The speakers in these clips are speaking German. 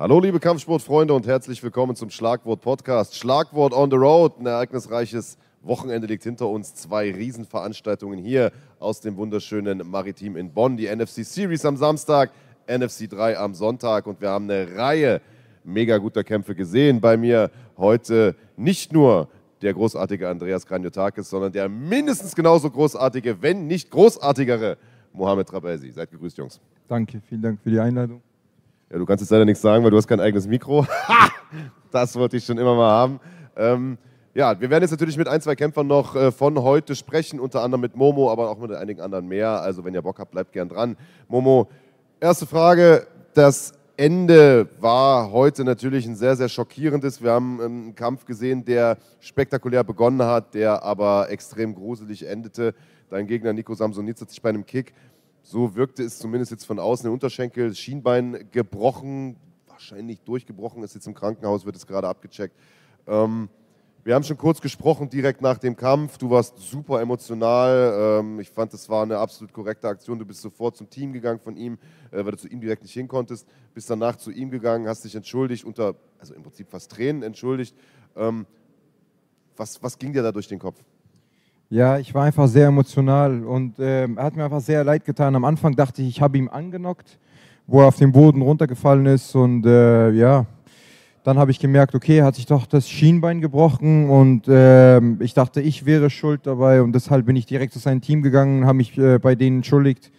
Hallo liebe Kampfsportfreunde und herzlich willkommen zum Schlagwort Podcast. Schlagwort on the road, ein ereignisreiches Wochenende liegt hinter uns. Zwei Riesenveranstaltungen hier aus dem wunderschönen Maritim in Bonn. Die NFC Series am Samstag, NFC 3 am Sonntag und wir haben eine Reihe mega guter Kämpfe gesehen. Bei mir heute nicht nur der großartige Andreas Kranjotakis, sondern der mindestens genauso großartige, wenn nicht großartigere Mohamed Trabelsi. Seid gegrüßt, Jungs. Danke, vielen Dank für die Einladung. Ja, du kannst jetzt leider nichts sagen, weil du hast kein eigenes Mikro. das wollte ich schon immer mal haben. Ähm, ja, wir werden jetzt natürlich mit ein, zwei Kämpfern noch äh, von heute sprechen, unter anderem mit Momo, aber auch mit einigen anderen mehr. Also wenn ihr Bock habt, bleibt gern dran. Momo, erste Frage. Das Ende war heute natürlich ein sehr, sehr schockierendes. Wir haben einen Kampf gesehen, der spektakulär begonnen hat, der aber extrem gruselig endete. Dein Gegner Nico Samsonitz hat sich bei einem Kick so wirkte es zumindest jetzt von außen. Der Unterschenkel, Schienbein gebrochen, wahrscheinlich durchgebrochen, ist jetzt im Krankenhaus, wird es gerade abgecheckt. Ähm, wir haben schon kurz gesprochen, direkt nach dem Kampf. Du warst super emotional. Ähm, ich fand, das war eine absolut korrekte Aktion. Du bist sofort zum Team gegangen von ihm, äh, weil du zu ihm direkt nicht hin konntest. Bist danach zu ihm gegangen, hast dich entschuldigt, unter, also im Prinzip fast Tränen entschuldigt. Ähm, was, was ging dir da durch den Kopf? Ja, ich war einfach sehr emotional und äh, er hat mir einfach sehr leid getan. Am Anfang dachte ich, ich habe ihn angenockt, wo er auf den Boden runtergefallen ist und äh, ja, dann habe ich gemerkt, okay, hat sich doch das Schienbein gebrochen und äh, ich dachte, ich wäre schuld dabei und deshalb bin ich direkt zu seinem Team gegangen, habe mich äh, bei denen entschuldigt.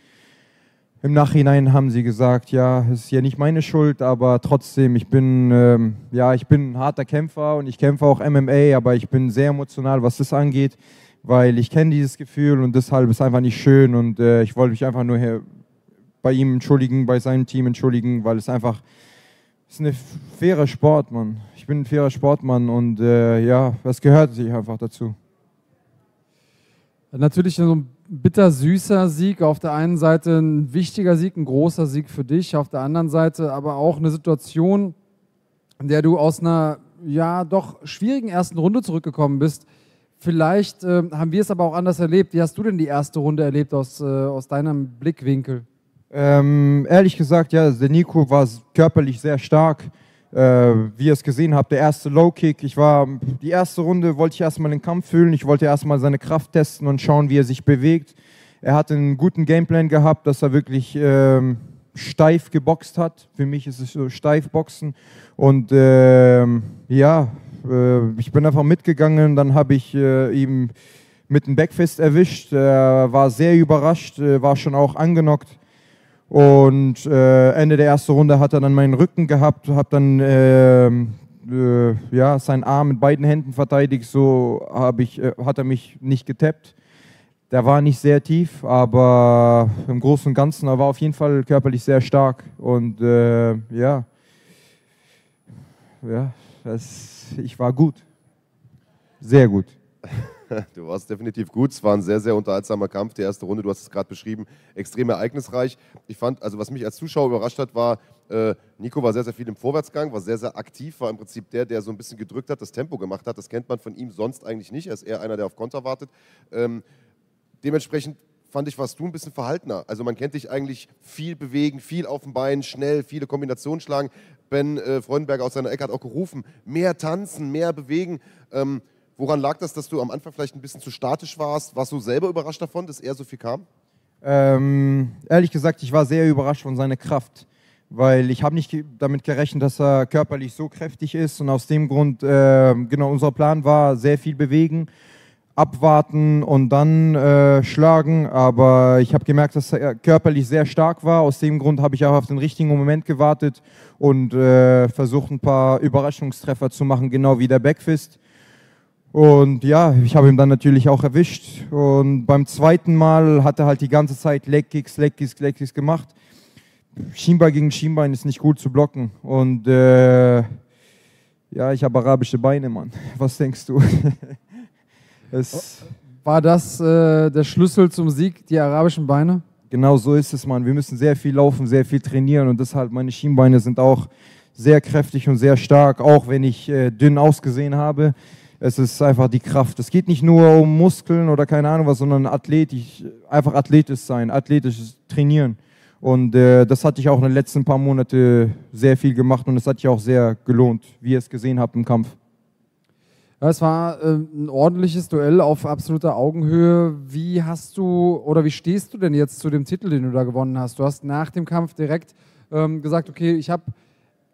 Im Nachhinein haben sie gesagt, ja, es ist ja nicht meine Schuld, aber trotzdem, ich bin, ähm, ja, ich bin ein harter Kämpfer und ich kämpfe auch MMA, aber ich bin sehr emotional, was das angeht weil ich kenne dieses Gefühl und deshalb ist es einfach nicht schön und äh, ich wollte mich einfach nur hier bei ihm entschuldigen, bei seinem Team entschuldigen, weil es einfach es ist ein fairer Sport. Ich bin ein fairer Sportmann und äh, ja, es gehört sich einfach dazu. Natürlich so ein bittersüßer Sieg. Auf der einen Seite ein wichtiger Sieg, ein großer Sieg für dich. Auf der anderen Seite aber auch eine Situation, in der du aus einer ja doch schwierigen ersten Runde zurückgekommen bist. Vielleicht äh, haben wir es aber auch anders erlebt. Wie hast du denn die erste Runde erlebt aus, äh, aus deinem Blickwinkel? Ähm, ehrlich gesagt, ja, der Nico war körperlich sehr stark. Äh, wie ihr es gesehen habt, der erste Low-Kick. Ich war, die erste Runde wollte ich erstmal den Kampf fühlen. Ich wollte erstmal seine Kraft testen und schauen, wie er sich bewegt. Er hat einen guten Gameplan gehabt, dass er wirklich ähm, steif geboxt hat. Für mich ist es so steif boxen. Und ähm, ja, äh, ich bin einfach mitgegangen, dann habe ich äh, ihm mit dem Backfist erwischt. Er war sehr überrascht, äh, war schon auch angenockt. Und äh, Ende der ersten Runde hat er dann meinen Rücken gehabt, hat dann äh, äh, ja, seinen Arm mit beiden Händen verteidigt. So ich, hat er mich nicht getappt. Der war nicht sehr tief, aber im Großen und Ganzen, er war auf jeden Fall körperlich sehr stark. Und ja, ja, das ich war gut. Sehr gut. Du warst definitiv gut. Es war ein sehr, sehr unterhaltsamer Kampf. Die erste Runde, du hast es gerade beschrieben, extrem ereignisreich. Ich fand, also was mich als Zuschauer überrascht hat, war, äh, Nico war sehr, sehr viel im Vorwärtsgang, war sehr, sehr aktiv, war im Prinzip der, der so ein bisschen gedrückt hat, das Tempo gemacht hat. Das kennt man von ihm sonst eigentlich nicht. Er ist eher einer, der auf Konter wartet. Ähm, dementsprechend fand ich, warst du ein bisschen verhaltener. Also man kennt dich eigentlich viel bewegen, viel auf dem Bein, schnell, viele Kombinationen schlagen. Ben äh, Freudenberger aus seiner Ecke hat auch gerufen, mehr tanzen, mehr bewegen. Ähm, woran lag das, dass du am Anfang vielleicht ein bisschen zu statisch warst? Warst du selber überrascht davon, dass er so viel kam? Ähm, ehrlich gesagt, ich war sehr überrascht von seiner Kraft, weil ich habe nicht damit gerechnet, dass er körperlich so kräftig ist und aus dem Grund, äh, genau, unser Plan war, sehr viel bewegen abwarten und dann äh, schlagen. Aber ich habe gemerkt, dass er körperlich sehr stark war. Aus dem Grund habe ich auch auf den richtigen Moment gewartet und äh, versucht, ein paar Überraschungstreffer zu machen, genau wie der Backfist. Und ja, ich habe ihn dann natürlich auch erwischt. Und beim zweiten Mal hat er halt die ganze Zeit Legkicks, Legkicks, Legkicks gemacht. Schienbein gegen Schienbein ist nicht gut zu blocken. Und äh, ja, ich habe arabische Beine, Mann. Was denkst du? Es War das äh, der Schlüssel zum Sieg, die arabischen Beine? Genau so ist es, Mann. Wir müssen sehr viel laufen, sehr viel trainieren und deshalb meine Schienbeine sind auch sehr kräftig und sehr stark, auch wenn ich äh, dünn ausgesehen habe. Es ist einfach die Kraft. Es geht nicht nur um Muskeln oder keine Ahnung was, sondern athletisch, einfach athletisch sein, athletisch trainieren. Und äh, das hatte ich auch in den letzten paar Monaten sehr viel gemacht und es hat sich auch sehr gelohnt, wie ihr es gesehen habt im Kampf. Ja, es war äh, ein ordentliches Duell auf absoluter Augenhöhe. Wie hast du oder wie stehst du denn jetzt zu dem Titel, den du da gewonnen hast? Du hast nach dem Kampf direkt ähm, gesagt, okay, ich habe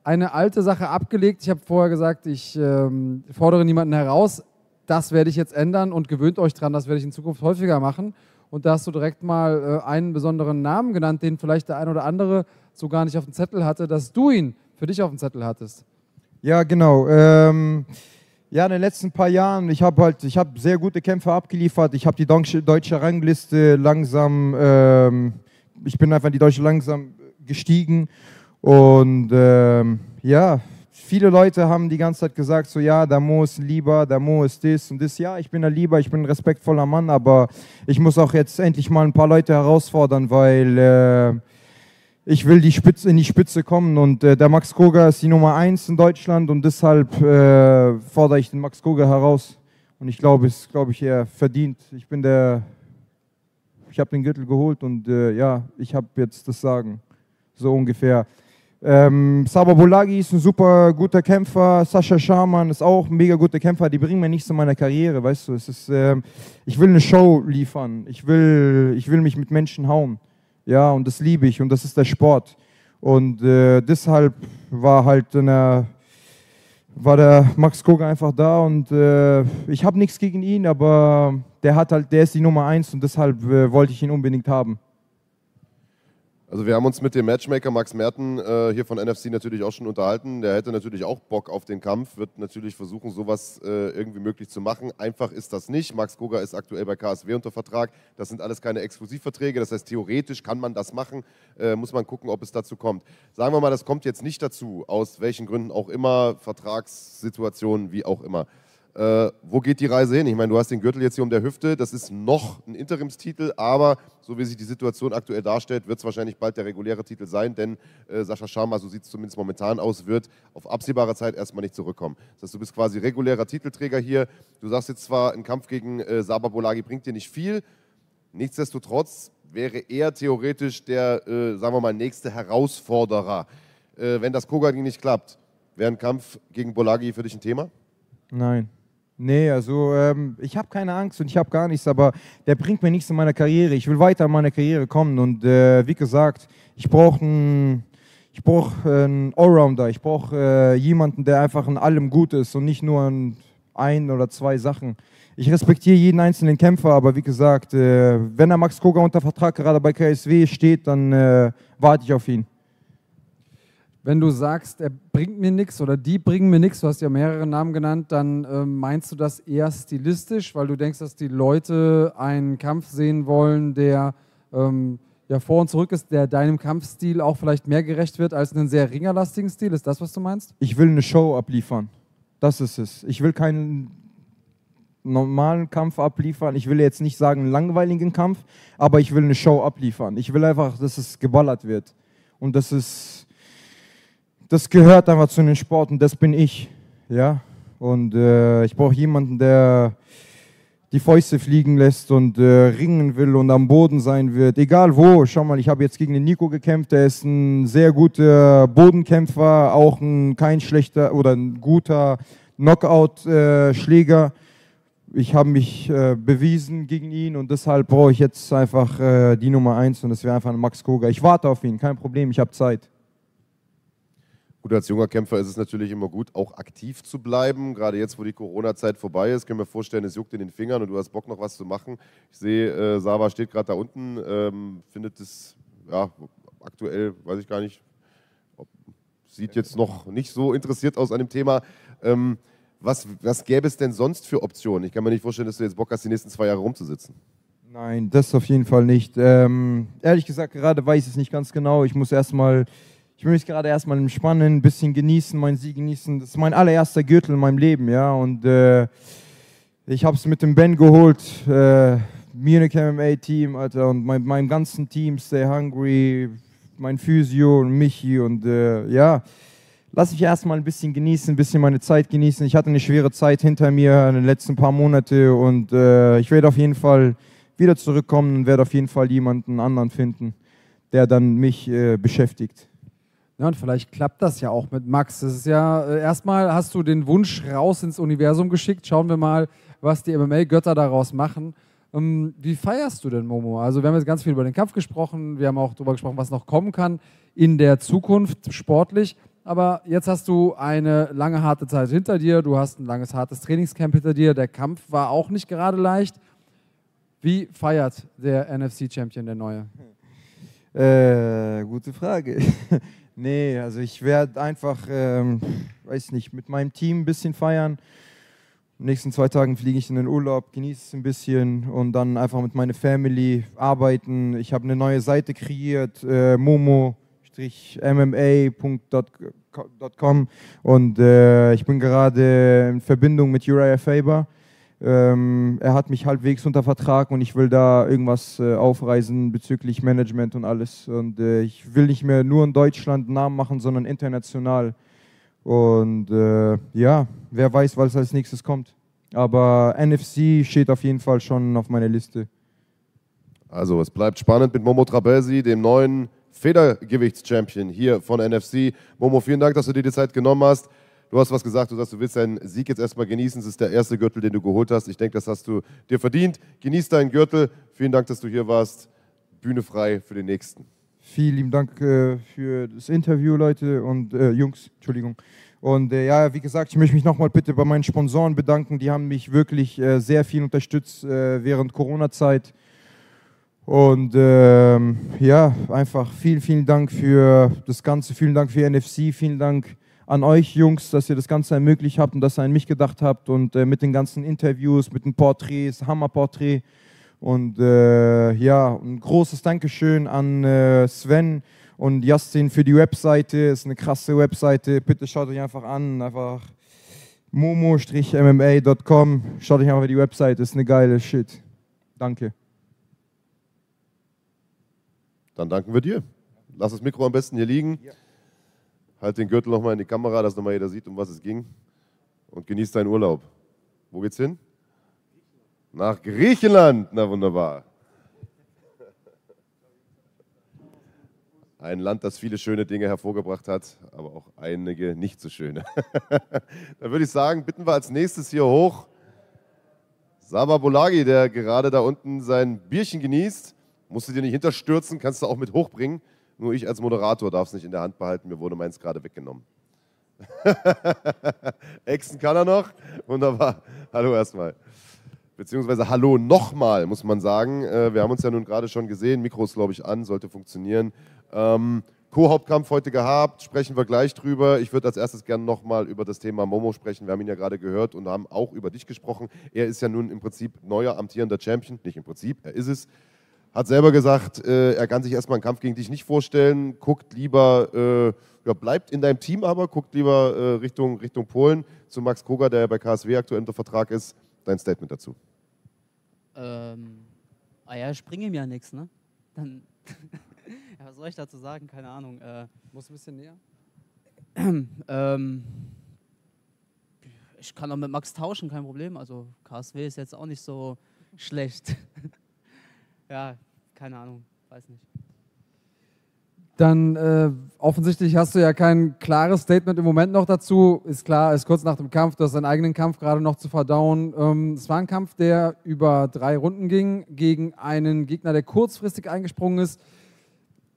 eine alte Sache abgelegt. Ich habe vorher gesagt, ich ähm, fordere niemanden heraus. Das werde ich jetzt ändern und gewöhnt euch dran, das werde ich in Zukunft häufiger machen. Und da hast du direkt mal äh, einen besonderen Namen genannt, den vielleicht der ein oder andere so gar nicht auf dem Zettel hatte, dass du ihn für dich auf dem Zettel hattest. Ja, genau. Ähm, ja, in den letzten paar Jahren, ich habe halt, ich habe sehr gute Kämpfe abgeliefert. Ich habe die deutsche Rangliste langsam, ähm, ich bin einfach in die deutsche langsam gestiegen und ähm, ja, viele Leute haben die ganze Zeit gesagt, so ja, der Mo ist lieber, der Mo ist das und das. Ja, ich bin ein lieber, ich bin ein respektvoller Mann, aber ich muss auch jetzt endlich mal ein paar Leute herausfordern, weil äh, ich will die Spitze, in die Spitze kommen und äh, der Max Koga ist die Nummer eins in Deutschland und deshalb äh, fordere ich den Max Koga heraus. Und ich glaube, es glaube ich er verdient. Ich bin der, ich habe den Gürtel geholt und äh, ja, ich habe jetzt das Sagen, so ungefähr. Ähm, Saba Bolagi ist ein super guter Kämpfer. Sascha Schaman ist auch ein mega guter Kämpfer. Die bringen mir nichts zu meiner Karriere, weißt du. Es ist, äh, ich will eine Show liefern. Ich will, ich will mich mit Menschen hauen. Ja, und das liebe ich und das ist der Sport. Und äh, deshalb war halt eine, war der Max Koga einfach da und äh, ich habe nichts gegen ihn, aber der hat halt, der ist die Nummer eins und deshalb äh, wollte ich ihn unbedingt haben. Also wir haben uns mit dem Matchmaker Max Merten äh, hier von NFC natürlich auch schon unterhalten. Der hätte natürlich auch Bock auf den Kampf, wird natürlich versuchen, sowas äh, irgendwie möglich zu machen. Einfach ist das nicht. Max Koga ist aktuell bei KSW unter Vertrag. Das sind alles keine Exklusivverträge. Das heißt, theoretisch kann man das machen. Äh, muss man gucken, ob es dazu kommt. Sagen wir mal, das kommt jetzt nicht dazu, aus welchen Gründen auch immer, Vertragssituationen, wie auch immer. Äh, wo geht die Reise hin? Ich meine, du hast den Gürtel jetzt hier um der Hüfte. Das ist noch ein Interimstitel, aber so wie sich die Situation aktuell darstellt, wird es wahrscheinlich bald der reguläre Titel sein, denn äh, Sascha Sharma, so sieht es zumindest momentan aus, wird auf absehbare Zeit erstmal nicht zurückkommen. Das heißt, du bist quasi regulärer Titelträger hier. Du sagst jetzt zwar, ein Kampf gegen äh, Saba Bolagi bringt dir nicht viel, nichtsdestotrotz wäre er theoretisch der, äh, sagen wir mal, nächste Herausforderer. Äh, wenn das Koga nicht klappt, wäre ein Kampf gegen Bolagi für dich ein Thema? Nein. Nee, also ähm, ich habe keine Angst und ich habe gar nichts, aber der bringt mir nichts in meiner Karriere. Ich will weiter in meiner Karriere kommen und äh, wie gesagt, ich brauche einen brauch einen Allrounder, ich brauche äh, jemanden, der einfach in allem gut ist und nicht nur in ein oder zwei Sachen. Ich respektiere jeden einzelnen Kämpfer, aber wie gesagt, äh, wenn der Max Koga unter Vertrag gerade bei KSW steht, dann äh, warte ich auf ihn wenn du sagst, er bringt mir nichts oder die bringen mir nichts, du hast ja mehrere Namen genannt, dann äh, meinst du das eher stilistisch, weil du denkst, dass die Leute einen Kampf sehen wollen, der ähm, ja vor und zurück ist, der deinem Kampfstil auch vielleicht mehr gerecht wird als einen sehr ringerlastigen Stil. Ist das, was du meinst? Ich will eine Show abliefern. Das ist es. Ich will keinen normalen Kampf abliefern. Ich will jetzt nicht sagen einen langweiligen Kampf, aber ich will eine Show abliefern. Ich will einfach, dass es geballert wird. Und das ist das gehört einfach zu den Sport und das bin ich. Ja? Und äh, ich brauche jemanden, der die Fäuste fliegen lässt und äh, ringen will und am Boden sein wird. Egal wo. Schau mal, ich habe jetzt gegen den Nico gekämpft. Der ist ein sehr guter Bodenkämpfer, auch ein kein schlechter oder ein guter Knockout-Schläger. ich habe mich äh, bewiesen gegen ihn und deshalb brauche ich jetzt einfach äh, die Nummer eins und das wäre einfach ein Max Koga. Ich warte auf ihn, kein Problem, ich habe Zeit. Gut, als junger Kämpfer ist es natürlich immer gut, auch aktiv zu bleiben. Gerade jetzt, wo die Corona-Zeit vorbei ist, können wir vorstellen, es juckt in den Fingern und du hast Bock, noch was zu machen. Ich sehe, äh, Sava steht gerade da unten, ähm, findet es ja, aktuell, weiß ich gar nicht, ob, sieht jetzt noch nicht so interessiert aus an dem Thema. Ähm, was, was gäbe es denn sonst für Optionen? Ich kann mir nicht vorstellen, dass du jetzt Bock hast, die nächsten zwei Jahre rumzusitzen. Nein, das auf jeden Fall nicht. Ähm, ehrlich gesagt, gerade weiß ich es nicht ganz genau. Ich muss erstmal ich will mich gerade erstmal entspannen, ein bisschen genießen, meinen Sieg genießen. Das ist mein allererster Gürtel in meinem Leben, ja. Und äh, ich habe es mit dem Ben geholt, äh, Munich MMA-Team, Alter, und mein, meinem ganzen Team, Stay Hungry, mein Physio und Michi und äh, ja. Lass mich erstmal ein bisschen genießen, ein bisschen meine Zeit genießen. Ich hatte eine schwere Zeit hinter mir in den letzten paar Monaten und äh, ich werde auf jeden Fall wieder zurückkommen und werde auf jeden Fall jemanden anderen finden der dann mich äh, beschäftigt. Ja, und vielleicht klappt das ja auch mit Max. Das ist ja, äh, erstmal hast du den Wunsch raus ins Universum geschickt. Schauen wir mal, was die MMA-Götter daraus machen. Ähm, wie feierst du denn, Momo? Also, wir haben jetzt ganz viel über den Kampf gesprochen. Wir haben auch darüber gesprochen, was noch kommen kann in der Zukunft sportlich. Aber jetzt hast du eine lange, harte Zeit hinter dir. Du hast ein langes, hartes Trainingscamp hinter dir. Der Kampf war auch nicht gerade leicht. Wie feiert der NFC-Champion, der neue? Äh, gute Frage. Nee, also ich werde einfach, ähm, weiß nicht, mit meinem Team ein bisschen feiern. In den nächsten zwei Tagen fliege ich in den Urlaub, genieße es ein bisschen und dann einfach mit meiner Family arbeiten. Ich habe eine neue Seite kreiert, äh, momo-mma.com und äh, ich bin gerade in Verbindung mit Uriah Faber ähm, er hat mich halbwegs unter Vertrag und ich will da irgendwas äh, aufreisen bezüglich Management und alles. Und äh, ich will nicht mehr nur in Deutschland Namen machen, sondern international. Und äh, ja, wer weiß, was als nächstes kommt. Aber NFC steht auf jeden Fall schon auf meiner Liste. Also, es bleibt spannend mit Momo Trabelsi, dem neuen Federgewichtschampion hier von NFC. Momo, vielen Dank, dass du dir die Zeit genommen hast. Du hast was gesagt, du sagst, du willst deinen Sieg jetzt erstmal genießen. Es ist der erste Gürtel, den du geholt hast. Ich denke, das hast du dir verdient. Genieß deinen Gürtel. Vielen Dank, dass du hier warst. Bühne frei für den nächsten. Vielen lieben Dank äh, für das Interview, Leute und äh, Jungs, Entschuldigung. Und äh, ja, wie gesagt, ich möchte mich nochmal bitte bei meinen Sponsoren bedanken. Die haben mich wirklich äh, sehr viel unterstützt äh, während Corona-Zeit. Und ähm, ja, einfach vielen, vielen Dank für das Ganze. Vielen Dank für NFC. Vielen Dank an euch Jungs, dass ihr das Ganze ermöglicht habt und dass ihr an mich gedacht habt und äh, mit den ganzen Interviews, mit den Porträts, Hammerporträt. Und äh, ja, ein großes Dankeschön an äh, Sven und Justin für die Webseite. Ist eine krasse Webseite. Bitte schaut euch einfach an. Einfach momo-mma.com. Schaut euch einfach die Webseite. Ist eine geile Shit. Danke. Dann danken wir dir. Lass das Mikro am besten hier liegen. Ja. Halt den Gürtel nochmal in die Kamera, dass nochmal jeder sieht, um was es ging. Und genieß deinen Urlaub. Wo geht's hin? Nach Griechenland. Na wunderbar. Ein Land, das viele schöne Dinge hervorgebracht hat, aber auch einige nicht so schöne. Dann würde ich sagen, bitten wir als nächstes hier hoch Saba Bolagi, der gerade da unten sein Bierchen genießt. Musst du dir nicht hinterstürzen, kannst du auch mit hochbringen. Nur ich als Moderator darf es nicht in der Hand behalten, mir wurde meins gerade weggenommen. Exen kann er noch. Wunderbar. Hallo erstmal. Beziehungsweise Hallo nochmal, muss man sagen. Äh, wir haben uns ja nun gerade schon gesehen. Mikro ist, glaube ich, an, sollte funktionieren. Ähm, Co-Hauptkampf heute gehabt, sprechen wir gleich drüber. Ich würde als erstes gerne nochmal über das Thema Momo sprechen. Wir haben ihn ja gerade gehört und haben auch über dich gesprochen. Er ist ja nun im Prinzip neuer amtierender Champion. Nicht im Prinzip, er ist es hat selber gesagt, äh, er kann sich erstmal einen Kampf gegen dich nicht vorstellen, guckt lieber, äh, ja, bleibt in deinem Team aber, guckt lieber äh, Richtung, Richtung Polen zu Max Koga, der ja bei KSW aktuell unter Vertrag ist. Dein Statement dazu. Ähm, ah ja, ich bringe ihm ja nichts, ne? Dann, ja, was soll ich dazu sagen? Keine Ahnung. Äh, Muss ein bisschen näher? ähm, ich kann auch mit Max tauschen, kein Problem. Also KSW ist jetzt auch nicht so schlecht. ja, keine Ahnung, weiß nicht. Dann äh, offensichtlich hast du ja kein klares Statement im Moment noch dazu. Ist klar, ist kurz nach dem Kampf, du hast deinen eigenen Kampf gerade noch zu verdauen. Ähm, es war ein Kampf, der über drei Runden ging, gegen einen Gegner, der kurzfristig eingesprungen ist.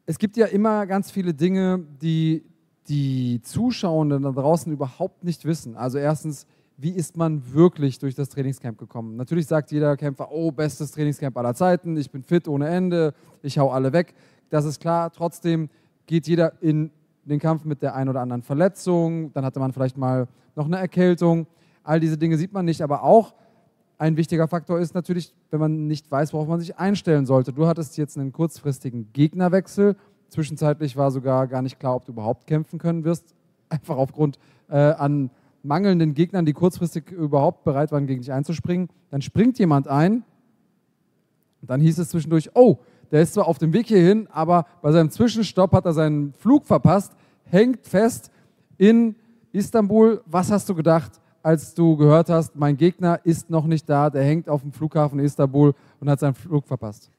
Es gibt ja immer ganz viele Dinge, die die Zuschauenden da draußen überhaupt nicht wissen. Also erstens, wie ist man wirklich durch das Trainingscamp gekommen. Natürlich sagt jeder Kämpfer, oh, bestes Trainingscamp aller Zeiten, ich bin fit ohne Ende, ich hau alle weg. Das ist klar, trotzdem geht jeder in den Kampf mit der einen oder anderen Verletzung, dann hatte man vielleicht mal noch eine Erkältung. All diese Dinge sieht man nicht, aber auch ein wichtiger Faktor ist natürlich, wenn man nicht weiß, worauf man sich einstellen sollte. Du hattest jetzt einen kurzfristigen Gegnerwechsel. Zwischenzeitlich war sogar gar nicht klar, ob du überhaupt kämpfen können wirst. Einfach aufgrund äh, an mangelnden Gegnern, die kurzfristig überhaupt bereit waren, gegen dich einzuspringen. Dann springt jemand ein. Dann hieß es zwischendurch, oh, der ist zwar auf dem Weg hierhin, aber bei seinem Zwischenstopp hat er seinen Flug verpasst, hängt fest in Istanbul. Was hast du gedacht, als du gehört hast, mein Gegner ist noch nicht da, der hängt auf dem Flughafen Istanbul und hat seinen Flug verpasst?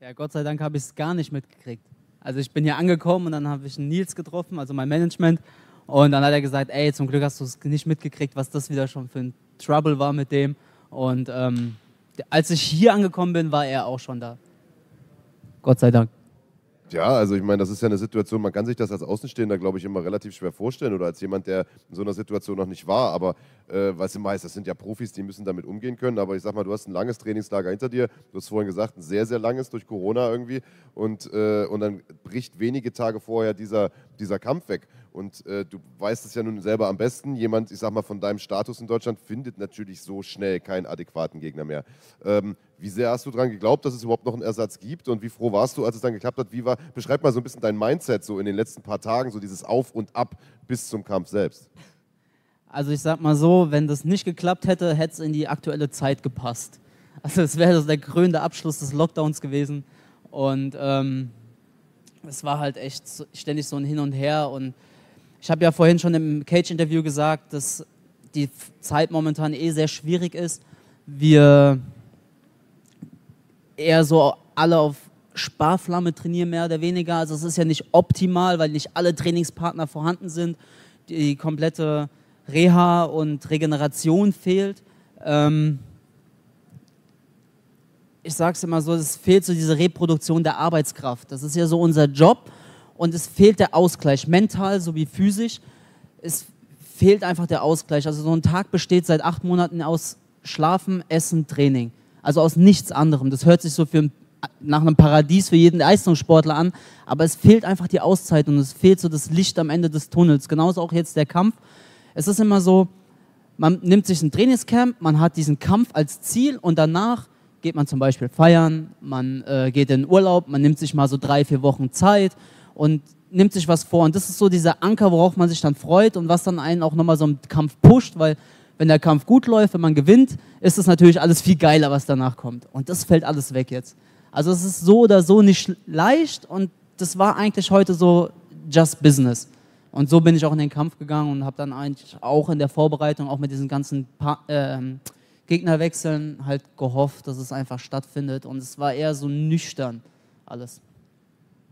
Ja, Gott sei Dank habe ich es gar nicht mitgekriegt. Also ich bin hier angekommen und dann habe ich Nils getroffen, also mein Management. Und dann hat er gesagt, ey, zum Glück hast du es nicht mitgekriegt, was das wieder schon für ein Trouble war mit dem. Und ähm, als ich hier angekommen bin, war er auch schon da. Gott sei Dank. Ja, also ich meine, das ist ja eine Situation, man kann sich das als Außenstehender, glaube ich, immer relativ schwer vorstellen oder als jemand, der in so einer Situation noch nicht war. Aber äh, was du weißt, das sind ja Profis, die müssen damit umgehen können. Aber ich sag mal, du hast ein langes Trainingslager hinter dir. Du hast vorhin gesagt, ein sehr, sehr langes durch Corona irgendwie. Und, äh, und dann bricht wenige Tage vorher dieser, dieser Kampf weg. Und äh, du weißt es ja nun selber am besten. Jemand, ich sag mal, von deinem Status in Deutschland findet natürlich so schnell keinen adäquaten Gegner mehr. Ähm, wie sehr hast du daran geglaubt, dass es überhaupt noch einen Ersatz gibt? Und wie froh warst du, als es dann geklappt hat? Wie war, beschreib mal so ein bisschen dein Mindset so in den letzten paar Tagen, so dieses Auf und Ab bis zum Kampf selbst. Also ich sag mal so, wenn das nicht geklappt hätte, hätte es in die aktuelle Zeit gepasst. Also es wäre der krönende Abschluss des Lockdowns gewesen. Und ähm, es war halt echt ständig so ein Hin und Her. Und ich habe ja vorhin schon im Cage-Interview gesagt, dass die Zeit momentan eh sehr schwierig ist. Wir eher so alle auf Sparflamme trainieren, mehr oder weniger. Also es ist ja nicht optimal, weil nicht alle Trainingspartner vorhanden sind. Die komplette Reha und Regeneration fehlt. Ähm ich sage es immer so, es fehlt so diese Reproduktion der Arbeitskraft. Das ist ja so unser Job und es fehlt der Ausgleich, mental sowie physisch. Es fehlt einfach der Ausgleich. Also so ein Tag besteht seit acht Monaten aus Schlafen, Essen, Training. Also aus nichts anderem. Das hört sich so für, nach einem Paradies für jeden Leistungssportler an, aber es fehlt einfach die Auszeit und es fehlt so das Licht am Ende des Tunnels. Genauso auch jetzt der Kampf. Es ist immer so, man nimmt sich ein Trainingscamp, man hat diesen Kampf als Ziel und danach geht man zum Beispiel feiern, man äh, geht in Urlaub, man nimmt sich mal so drei, vier Wochen Zeit und nimmt sich was vor. Und das ist so dieser Anker, worauf man sich dann freut und was dann einen auch nochmal so im Kampf pusht, weil wenn der Kampf gut läuft, wenn man gewinnt, ist es natürlich alles viel geiler, was danach kommt. Und das fällt alles weg jetzt. Also es ist so oder so nicht leicht und das war eigentlich heute so just business. Und so bin ich auch in den Kampf gegangen und habe dann eigentlich auch in der Vorbereitung, auch mit diesen ganzen pa äh, Gegnerwechseln, halt gehofft, dass es einfach stattfindet. Und es war eher so nüchtern alles.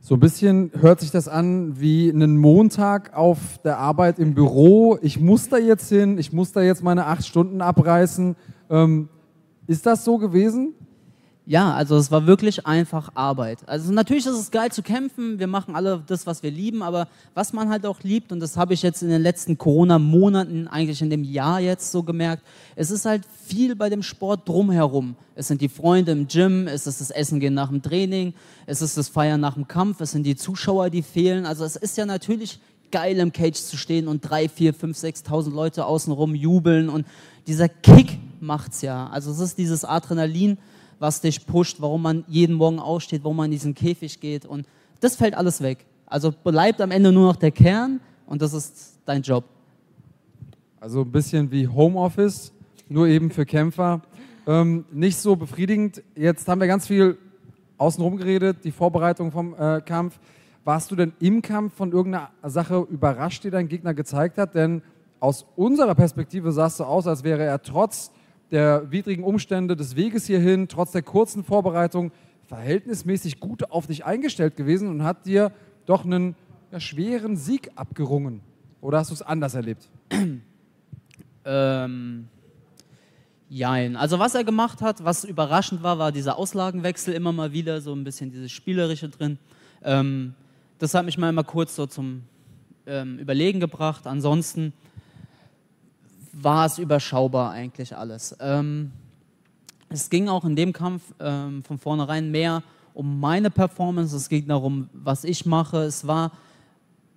So ein bisschen hört sich das an wie einen Montag auf der Arbeit im Büro. Ich muss da jetzt hin, ich muss da jetzt meine acht Stunden abreißen. Ähm, ist das so gewesen? Ja, also es war wirklich einfach Arbeit. Also natürlich ist es geil zu kämpfen, wir machen alle das, was wir lieben, aber was man halt auch liebt, und das habe ich jetzt in den letzten Corona-Monaten, eigentlich in dem Jahr jetzt so gemerkt, es ist halt viel bei dem Sport drumherum. Es sind die Freunde im Gym, es ist das Essen gehen nach dem Training, es ist das Feiern nach dem Kampf, es sind die Zuschauer, die fehlen. Also es ist ja natürlich geil im Cage zu stehen und drei, vier, fünf, sechstausend Leute außenrum jubeln und dieser Kick macht's ja. Also es ist dieses Adrenalin, was dich pusht, warum man jeden Morgen aufsteht, warum man in diesen Käfig geht. Und das fällt alles weg. Also bleibt am Ende nur noch der Kern und das ist dein Job. Also ein bisschen wie Homeoffice, nur eben für Kämpfer. Ähm, nicht so befriedigend. Jetzt haben wir ganz viel außenrum geredet, die Vorbereitung vom äh, Kampf. Warst du denn im Kampf von irgendeiner Sache überrascht, die dein Gegner gezeigt hat? Denn aus unserer Perspektive sah es so aus, als wäre er trotz der widrigen Umstände des Weges hierhin, trotz der kurzen Vorbereitung, verhältnismäßig gut auf dich eingestellt gewesen und hat dir doch einen ja, schweren Sieg abgerungen. Oder hast du es anders erlebt? ähm, jein. Also was er gemacht hat, was überraschend war, war dieser Auslagenwechsel immer mal wieder, so ein bisschen dieses Spielerische drin. Ähm, das hat mich mal immer kurz so zum ähm, Überlegen gebracht. Ansonsten war es überschaubar eigentlich alles. Ähm, es ging auch in dem Kampf ähm, von vornherein mehr um meine Performance, es ging darum, was ich mache. Es war,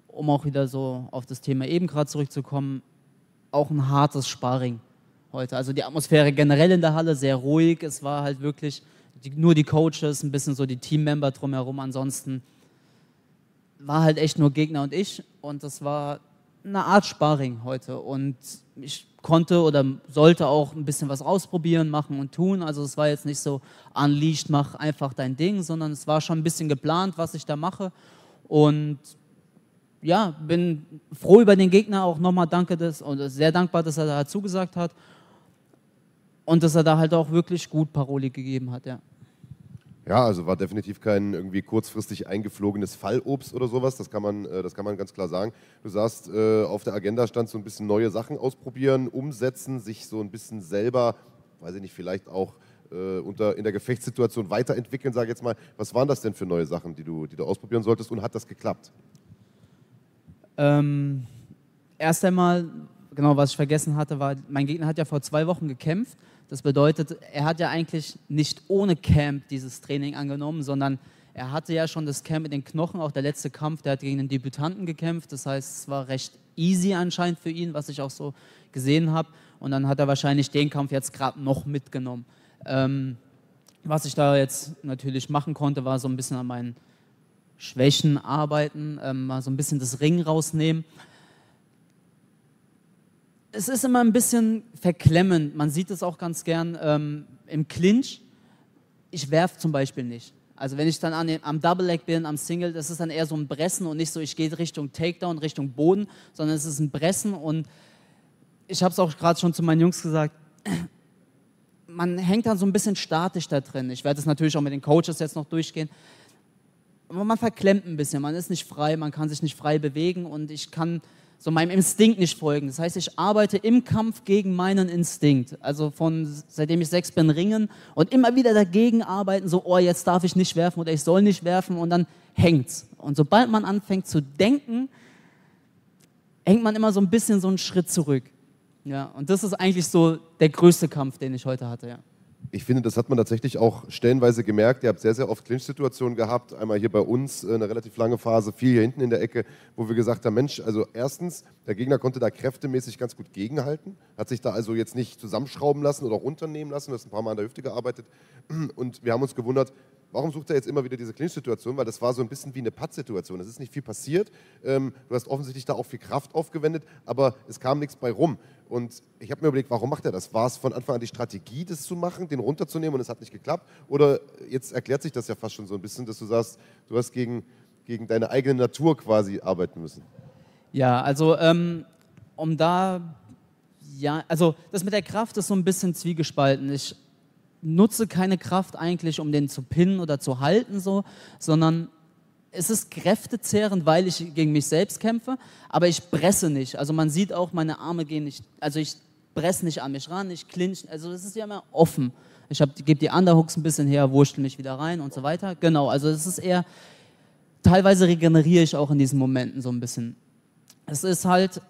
um auch wieder so auf das Thema eben gerade zurückzukommen, auch ein hartes Sparring heute. Also die Atmosphäre generell in der Halle sehr ruhig. Es war halt wirklich die, nur die Coaches, ein bisschen so die Teammember drumherum. Ansonsten war halt echt nur Gegner und ich. Und das war eine Art Sparring heute. Und ich konnte oder sollte auch ein bisschen was ausprobieren, machen und tun. Also es war jetzt nicht so unleashed, mach einfach dein Ding, sondern es war schon ein bisschen geplant, was ich da mache. Und ja, bin froh über den Gegner, auch nochmal danke das und sehr dankbar, dass er da zugesagt hat und dass er da halt auch wirklich gut Paroli gegeben hat, ja. Ja, also war definitiv kein irgendwie kurzfristig eingeflogenes Fallobst oder sowas, das kann man, äh, das kann man ganz klar sagen. Du sagst, äh, auf der Agenda stand so ein bisschen neue Sachen ausprobieren, umsetzen, sich so ein bisschen selber, weiß ich nicht, vielleicht auch äh, unter, in der Gefechtssituation weiterentwickeln, sage ich jetzt mal. Was waren das denn für neue Sachen, die du, die du ausprobieren solltest und hat das geklappt? Ähm, erst einmal, genau was ich vergessen hatte, war, mein Gegner hat ja vor zwei Wochen gekämpft. Das bedeutet, er hat ja eigentlich nicht ohne Camp dieses Training angenommen, sondern er hatte ja schon das Camp in den Knochen. Auch der letzte Kampf, der hat gegen den Debütanten gekämpft. Das heißt, es war recht easy anscheinend für ihn, was ich auch so gesehen habe. Und dann hat er wahrscheinlich den Kampf jetzt gerade noch mitgenommen. Ähm, was ich da jetzt natürlich machen konnte, war so ein bisschen an meinen Schwächen arbeiten, ähm, mal so ein bisschen das Ring rausnehmen. Es ist immer ein bisschen verklemmend. Man sieht es auch ganz gern ähm, im Clinch. Ich werfe zum Beispiel nicht. Also wenn ich dann an am Double Leg bin, am Single, das ist dann eher so ein Bressen und nicht so, ich gehe Richtung Takedown, Richtung Boden, sondern es ist ein Bressen und ich habe es auch gerade schon zu meinen Jungs gesagt, man hängt dann so ein bisschen statisch da drin. Ich werde es natürlich auch mit den Coaches jetzt noch durchgehen. Aber man verklemmt ein bisschen, man ist nicht frei, man kann sich nicht frei bewegen und ich kann so meinem Instinkt nicht folgen. Das heißt, ich arbeite im Kampf gegen meinen Instinkt. Also von seitdem ich sechs bin, ringen und immer wieder dagegen arbeiten, so, oh, jetzt darf ich nicht werfen oder ich soll nicht werfen und dann hängt's. Und sobald man anfängt zu denken, hängt man immer so ein bisschen so einen Schritt zurück. Ja, und das ist eigentlich so der größte Kampf, den ich heute hatte, ja. Ich finde, das hat man tatsächlich auch stellenweise gemerkt. Ihr habt sehr, sehr oft Clinch-Situationen gehabt. Einmal hier bei uns äh, eine relativ lange Phase, viel hier hinten in der Ecke, wo wir gesagt haben: Mensch, also erstens, der Gegner konnte da kräftemäßig ganz gut gegenhalten, hat sich da also jetzt nicht zusammenschrauben lassen oder runternehmen lassen, du hast ein paar Mal an der Hüfte gearbeitet. Und wir haben uns gewundert, warum sucht er jetzt immer wieder diese Clinch-Situation? Weil das war so ein bisschen wie eine Patt-Situation. Es ist nicht viel passiert. Ähm, du hast offensichtlich da auch viel Kraft aufgewendet, aber es kam nichts bei rum. Und ich habe mir überlegt, warum macht er das? War es von Anfang an die Strategie, das zu machen, den runterzunehmen und es hat nicht geklappt? Oder jetzt erklärt sich das ja fast schon so ein bisschen, dass du sagst, du hast gegen, gegen deine eigene Natur quasi arbeiten müssen? Ja, also ähm, um da, ja, also das mit der Kraft ist so ein bisschen zwiegespalten. Ich nutze keine Kraft eigentlich, um den zu pinnen oder zu halten, so, sondern es ist kräftezehrend, weil ich gegen mich selbst kämpfe, aber ich presse nicht. Also man sieht auch, meine Arme gehen nicht, also ich presse nicht an mich ran, ich clinch, also es ist ja immer offen. Ich gebe die Underhooks ein bisschen her, wurschtel mich wieder rein und so weiter. Genau, also es ist eher, teilweise regeneriere ich auch in diesen Momenten so ein bisschen. Es ist halt,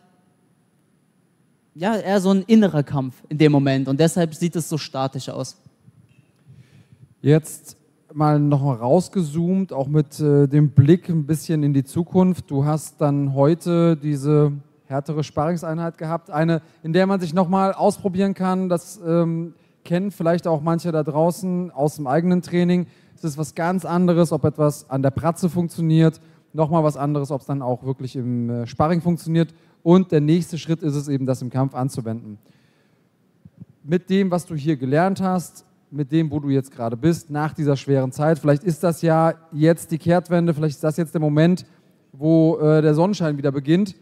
ja, eher so ein innerer Kampf in dem Moment und deshalb sieht es so statisch aus. Jetzt mal noch mal rausgezoomt, auch mit äh, dem Blick ein bisschen in die Zukunft. Du hast dann heute diese härtere Sparringseinheit gehabt, eine, in der man sich noch mal ausprobieren kann. Das ähm, kennen vielleicht auch manche da draußen aus dem eigenen Training. Es ist was ganz anderes, ob etwas an der Pratze funktioniert, noch mal was anderes, ob es dann auch wirklich im äh, Sparring funktioniert. Und der nächste Schritt ist es eben, das im Kampf anzuwenden. Mit dem, was du hier gelernt hast, mit dem, wo du jetzt gerade bist, nach dieser schweren Zeit. Vielleicht ist das ja jetzt die Kehrtwende, vielleicht ist das jetzt der Moment, wo äh, der Sonnenschein wieder beginnt.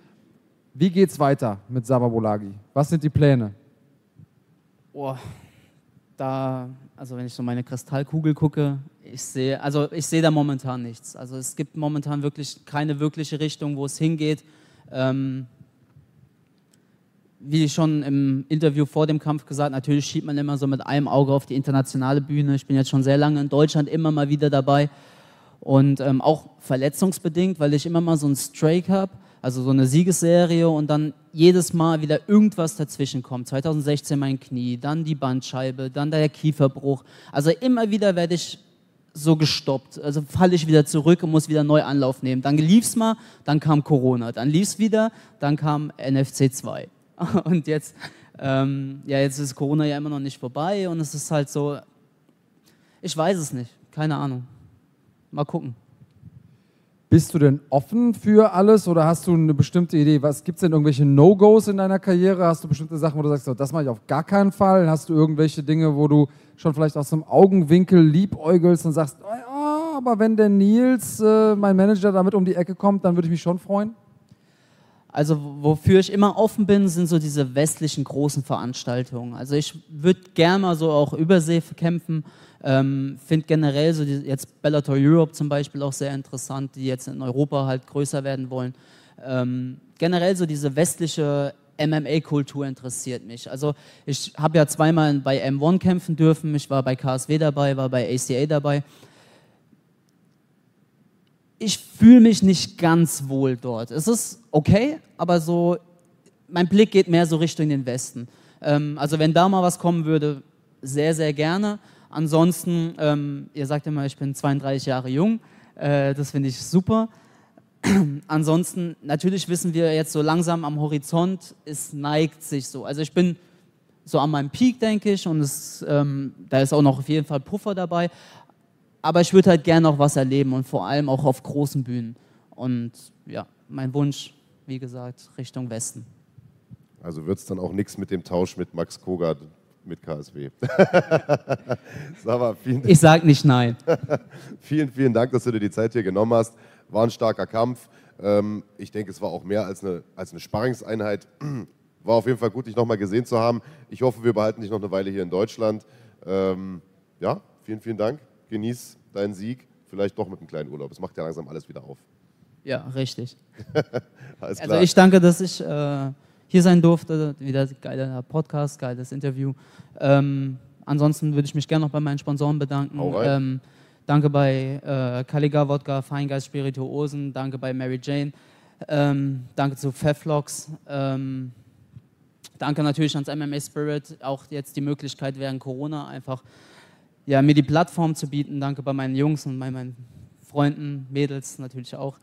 Wie geht es weiter mit Sababolagi? Was sind die Pläne? Oh, da, also wenn ich so meine Kristallkugel gucke, ich sehe, also ich sehe da momentan nichts. Also es gibt momentan wirklich keine wirkliche Richtung, wo es hingeht. Ähm, wie schon im Interview vor dem Kampf gesagt, natürlich schiebt man immer so mit einem Auge auf die internationale Bühne. Ich bin jetzt schon sehr lange in Deutschland immer mal wieder dabei und ähm, auch verletzungsbedingt, weil ich immer mal so einen Strike habe, also so eine Siegesserie und dann jedes Mal wieder irgendwas dazwischen kommt. 2016 mein Knie, dann die Bandscheibe, dann der Kieferbruch. Also immer wieder werde ich so gestoppt. Also falle ich wieder zurück und muss wieder neu Anlauf nehmen. Dann lief es mal, dann kam Corona, dann lief es wieder, dann kam NFC 2. Und jetzt, ähm, ja, jetzt ist Corona ja immer noch nicht vorbei und es ist halt so, ich weiß es nicht, keine Ahnung. Mal gucken. Bist du denn offen für alles oder hast du eine bestimmte Idee? Was gibt es denn irgendwelche No-Gos in deiner Karriere? Hast du bestimmte Sachen, wo du sagst, das mache ich auf gar keinen Fall? Hast du irgendwelche Dinge, wo du schon vielleicht aus dem Augenwinkel liebäugelst und sagst, oh, aber wenn der Nils, äh, mein Manager, damit um die Ecke kommt, dann würde ich mich schon freuen? Also wofür ich immer offen bin, sind so diese westlichen großen Veranstaltungen. Also ich würde gerne mal so auch Übersee kämpfen. Ähm, Finde generell so die, jetzt Bellator Europe zum Beispiel auch sehr interessant, die jetzt in Europa halt größer werden wollen. Ähm, generell so diese westliche MMA-Kultur interessiert mich. Also ich habe ja zweimal bei M1 kämpfen dürfen, ich war bei KSW dabei, war bei ACA dabei. Ich fühle mich nicht ganz wohl dort. Es ist okay, aber so, mein Blick geht mehr so Richtung den Westen. Ähm, also wenn da mal was kommen würde, sehr, sehr gerne. Ansonsten, ähm, ihr sagt immer, ich bin 32 Jahre jung, äh, das finde ich super. Ansonsten, natürlich wissen wir jetzt so langsam am Horizont, es neigt sich so. Also ich bin so an meinem Peak, denke ich, und es, ähm, da ist auch noch auf jeden Fall Puffer dabei. Aber ich würde halt gerne noch was erleben und vor allem auch auf großen Bühnen. Und ja, mein Wunsch, wie gesagt, Richtung Westen. Also wird es dann auch nichts mit dem Tausch mit Max Koga mit KSW. Saba, vielen, ich sage nicht nein. vielen, vielen Dank, dass du dir die Zeit hier genommen hast. War ein starker Kampf. Ähm, ich denke, es war auch mehr als eine, als eine Sparringseinheit. War auf jeden Fall gut, dich nochmal gesehen zu haben. Ich hoffe, wir behalten dich noch eine Weile hier in Deutschland. Ähm, ja, vielen, vielen Dank. Genieß deinen Sieg. Vielleicht doch mit einem kleinen Urlaub. Es macht ja langsam alles wieder auf. Ja, richtig. also ich danke, dass ich äh, hier sein durfte. Wieder geiler Podcast, geiles Interview. Ähm, ansonsten würde ich mich gerne noch bei meinen Sponsoren bedanken. Ähm, danke bei äh, Kaliga Wodka, Feingeist Spirituosen. Danke bei Mary Jane. Ähm, danke zu Feflox. Ähm, danke natürlich ans MMA Spirit. Auch jetzt die Möglichkeit während Corona einfach ja, mir die Plattform zu bieten. Danke bei meinen Jungs und bei meinen Freunden, Mädels natürlich auch.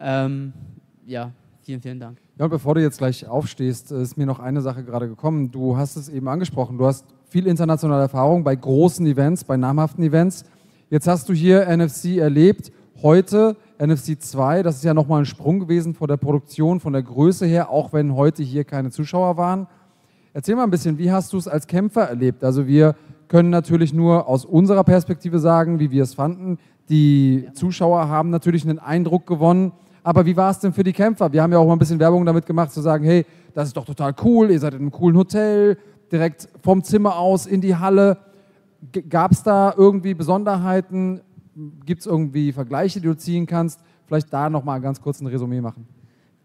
Ähm, ja, vielen, vielen Dank. Ja, und bevor du jetzt gleich aufstehst, ist mir noch eine Sache gerade gekommen. Du hast es eben angesprochen. Du hast viel internationale Erfahrung bei großen Events, bei namhaften Events. Jetzt hast du hier NFC erlebt. Heute NFC 2, das ist ja nochmal ein Sprung gewesen vor der Produktion, von der Größe her, auch wenn heute hier keine Zuschauer waren. Erzähl mal ein bisschen, wie hast du es als Kämpfer erlebt? Also wir können natürlich nur aus unserer Perspektive sagen, wie wir es fanden. Die Zuschauer haben natürlich einen Eindruck gewonnen aber wie war es denn für die Kämpfer? Wir haben ja auch mal ein bisschen Werbung damit gemacht, zu sagen, hey, das ist doch total cool, ihr seid in einem coolen Hotel, direkt vom Zimmer aus in die Halle. Gab es da irgendwie Besonderheiten? Gibt es irgendwie Vergleiche, die du ziehen kannst? Vielleicht da nochmal ganz kurz ein Resümee machen.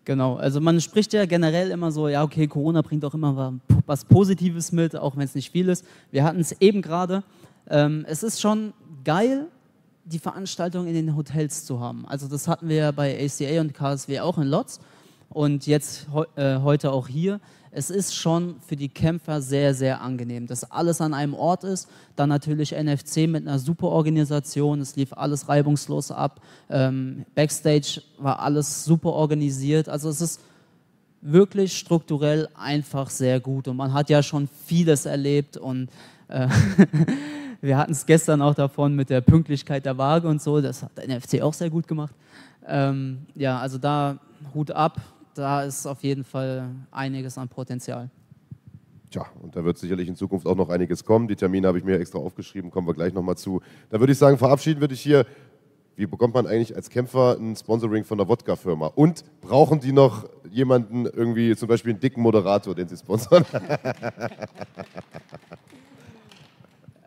Genau, also man spricht ja generell immer so, ja okay, Corona bringt auch immer was Positives mit, auch wenn es nicht viel ist. Wir hatten es eben gerade. Ähm, es ist schon geil, die Veranstaltung in den Hotels zu haben. Also das hatten wir ja bei ACA und KSW auch in Lotz und jetzt äh, heute auch hier. Es ist schon für die Kämpfer sehr, sehr angenehm, dass alles an einem Ort ist. Dann natürlich NFC mit einer super Organisation. Es lief alles reibungslos ab. Ähm, Backstage war alles super organisiert. Also es ist wirklich strukturell einfach sehr gut. Und man hat ja schon vieles erlebt und äh, Wir hatten es gestern auch davon mit der Pünktlichkeit der Waage und so. Das hat der NFC auch sehr gut gemacht. Ähm, ja, also da Hut ab. Da ist auf jeden Fall einiges an Potenzial. Tja, und da wird sicherlich in Zukunft auch noch einiges kommen. Die Termine habe ich mir extra aufgeschrieben, kommen wir gleich nochmal zu. Da würde ich sagen, verabschieden würde ich hier. Wie bekommt man eigentlich als Kämpfer ein Sponsoring von der Wodka-Firma? Und brauchen die noch jemanden, irgendwie zum Beispiel einen dicken Moderator, den sie sponsern?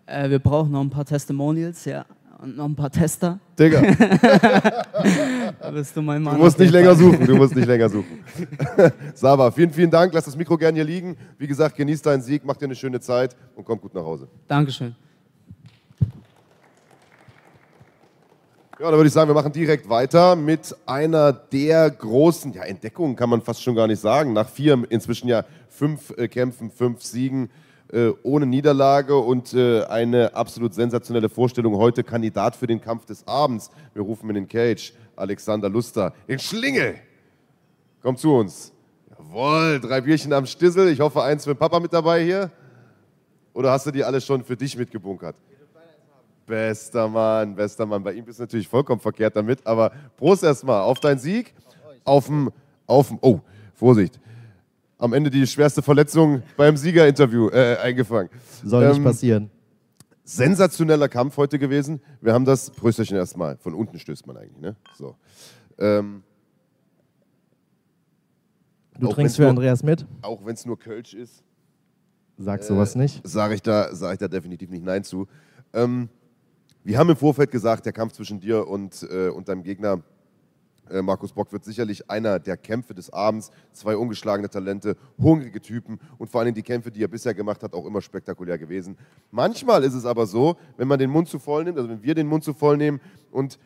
Äh, wir brauchen noch ein paar Testimonials, ja. Und noch ein paar Tester. Digga. bist du mein Mann. Du musst nicht länger suchen, du musst nicht länger suchen. Saba, vielen, vielen Dank. Lass das Mikro gerne hier liegen. Wie gesagt, genieß deinen Sieg, mach dir eine schöne Zeit und komm gut nach Hause. Dankeschön. Ja, dann würde ich sagen, wir machen direkt weiter mit einer der großen ja, Entdeckungen, kann man fast schon gar nicht sagen. Nach vier, inzwischen ja fünf äh, Kämpfen, fünf Siegen äh, ohne Niederlage und äh, eine absolut sensationelle Vorstellung. Heute Kandidat für den Kampf des Abends. Wir rufen in den Cage Alexander Luster in Schlingel. Komm zu uns. Jawohl, drei Bierchen am Stissel. Ich hoffe, eins für Papa mit dabei hier. Oder hast du die alle schon für dich mitgebunkert? Bester Mann, bester Mann. Bei ihm bist du natürlich vollkommen verkehrt damit, aber Prost erstmal auf deinen Sieg. Auf dem, auf dem, oh, Vorsicht am Ende die schwerste Verletzung beim Siegerinterview äh, eingefangen. Soll nicht ähm, passieren. Sensationeller Kampf heute gewesen. Wir haben das Prösterchen erstmal. Von unten stößt man eigentlich. Ne? So. Ähm, du trinkst für nur, Andreas mit? Auch wenn es nur Kölsch ist. Sag sowas äh, nicht. Sage ich, da, sag ich da definitiv nicht Nein zu. Ähm, Wir haben im Vorfeld gesagt, der Kampf zwischen dir und, äh, und deinem Gegner Markus Bock wird sicherlich einer der Kämpfe des Abends. Zwei ungeschlagene Talente, hungrige Typen und vor allem die Kämpfe, die er bisher gemacht hat, auch immer spektakulär gewesen. Manchmal ist es aber so, wenn man den Mund zu voll nimmt, also wenn wir den Mund zu voll nehmen und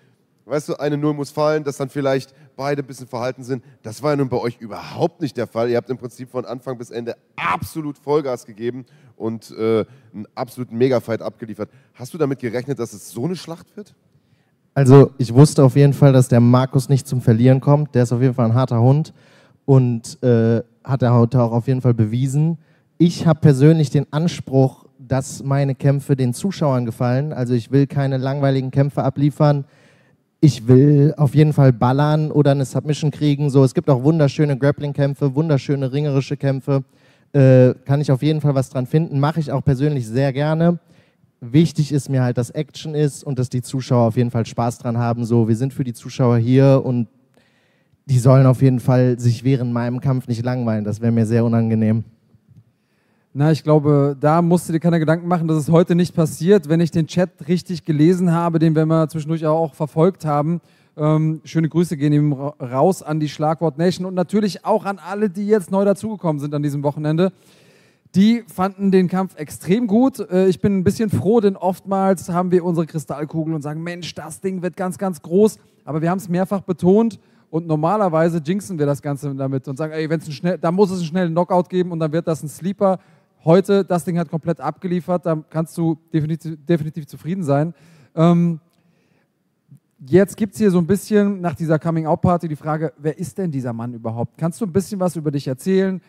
weißt du, eine Null muss fallen, dass dann vielleicht beide ein bisschen verhalten sind. Das war ja nun bei euch überhaupt nicht der Fall. Ihr habt im Prinzip von Anfang bis Ende absolut Vollgas gegeben und äh, einen absoluten Megafight abgeliefert. Hast du damit gerechnet, dass es so eine Schlacht wird? Also ich wusste auf jeden Fall, dass der Markus nicht zum Verlieren kommt. Der ist auf jeden Fall ein harter Hund und äh, hat er heute auch auf jeden Fall bewiesen. Ich habe persönlich den Anspruch, dass meine Kämpfe den Zuschauern gefallen. Also ich will keine langweiligen Kämpfe abliefern. Ich will auf jeden Fall ballern oder eine Submission kriegen. So, es gibt auch wunderschöne Grappling-Kämpfe, wunderschöne ringerische Kämpfe. Äh, kann ich auf jeden Fall was dran finden. Mache ich auch persönlich sehr gerne wichtig ist mir halt, dass Action ist und dass die Zuschauer auf jeden Fall Spaß dran haben. So, wir sind für die Zuschauer hier und die sollen auf jeden Fall sich während meinem Kampf nicht langweilen. Das wäre mir sehr unangenehm. Na, ich glaube, da musst du dir keine Gedanken machen, dass es heute nicht passiert. Wenn ich den Chat richtig gelesen habe, den wir mal zwischendurch auch verfolgt haben, ähm, schöne Grüße gehen ihm raus an die Schlagwort Nation und natürlich auch an alle, die jetzt neu dazugekommen sind an diesem Wochenende. Die fanden den Kampf extrem gut. Äh, ich bin ein bisschen froh, denn oftmals haben wir unsere Kristallkugel und sagen, Mensch, das Ding wird ganz, ganz groß. Aber wir haben es mehrfach betont und normalerweise jinxen wir das Ganze damit und sagen, ey, wenn's ein schnell, da muss es einen schnellen Knockout geben und dann wird das ein Sleeper. Heute, das Ding hat komplett abgeliefert, da kannst du definitiv, definitiv zufrieden sein. Ähm, jetzt gibt es hier so ein bisschen nach dieser Coming-out-Party die Frage, wer ist denn dieser Mann überhaupt? Kannst du ein bisschen was über dich erzählen?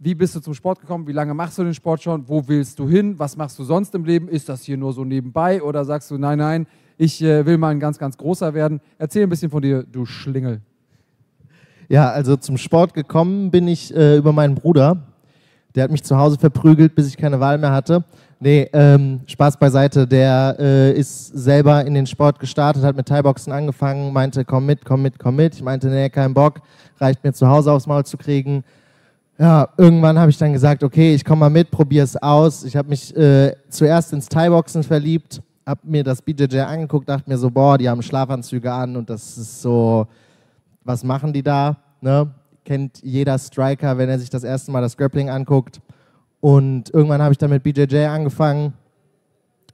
Wie bist du zum Sport gekommen? Wie lange machst du den Sport schon? Wo willst du hin? Was machst du sonst im Leben? Ist das hier nur so nebenbei? Oder sagst du, nein, nein, ich äh, will mal ein ganz, ganz großer werden? Erzähl ein bisschen von dir, du Schlingel. Ja, also zum Sport gekommen bin ich äh, über meinen Bruder. Der hat mich zu Hause verprügelt, bis ich keine Wahl mehr hatte. Nee, ähm, Spaß beiseite. Der äh, ist selber in den Sport gestartet, hat mit Thai-Boxen angefangen, meinte, komm mit, komm mit, komm mit. Ich meinte, nee, kein Bock, reicht mir zu Hause aufs Maul zu kriegen ja, irgendwann habe ich dann gesagt, okay, ich komme mal mit, probiere es aus. Ich habe mich äh, zuerst ins Thai-Boxen verliebt, habe mir das BJJ angeguckt, dachte mir so, boah, die haben Schlafanzüge an und das ist so, was machen die da? Ne? Kennt jeder Striker, wenn er sich das erste Mal das Grappling anguckt. Und irgendwann habe ich dann mit BJJ angefangen.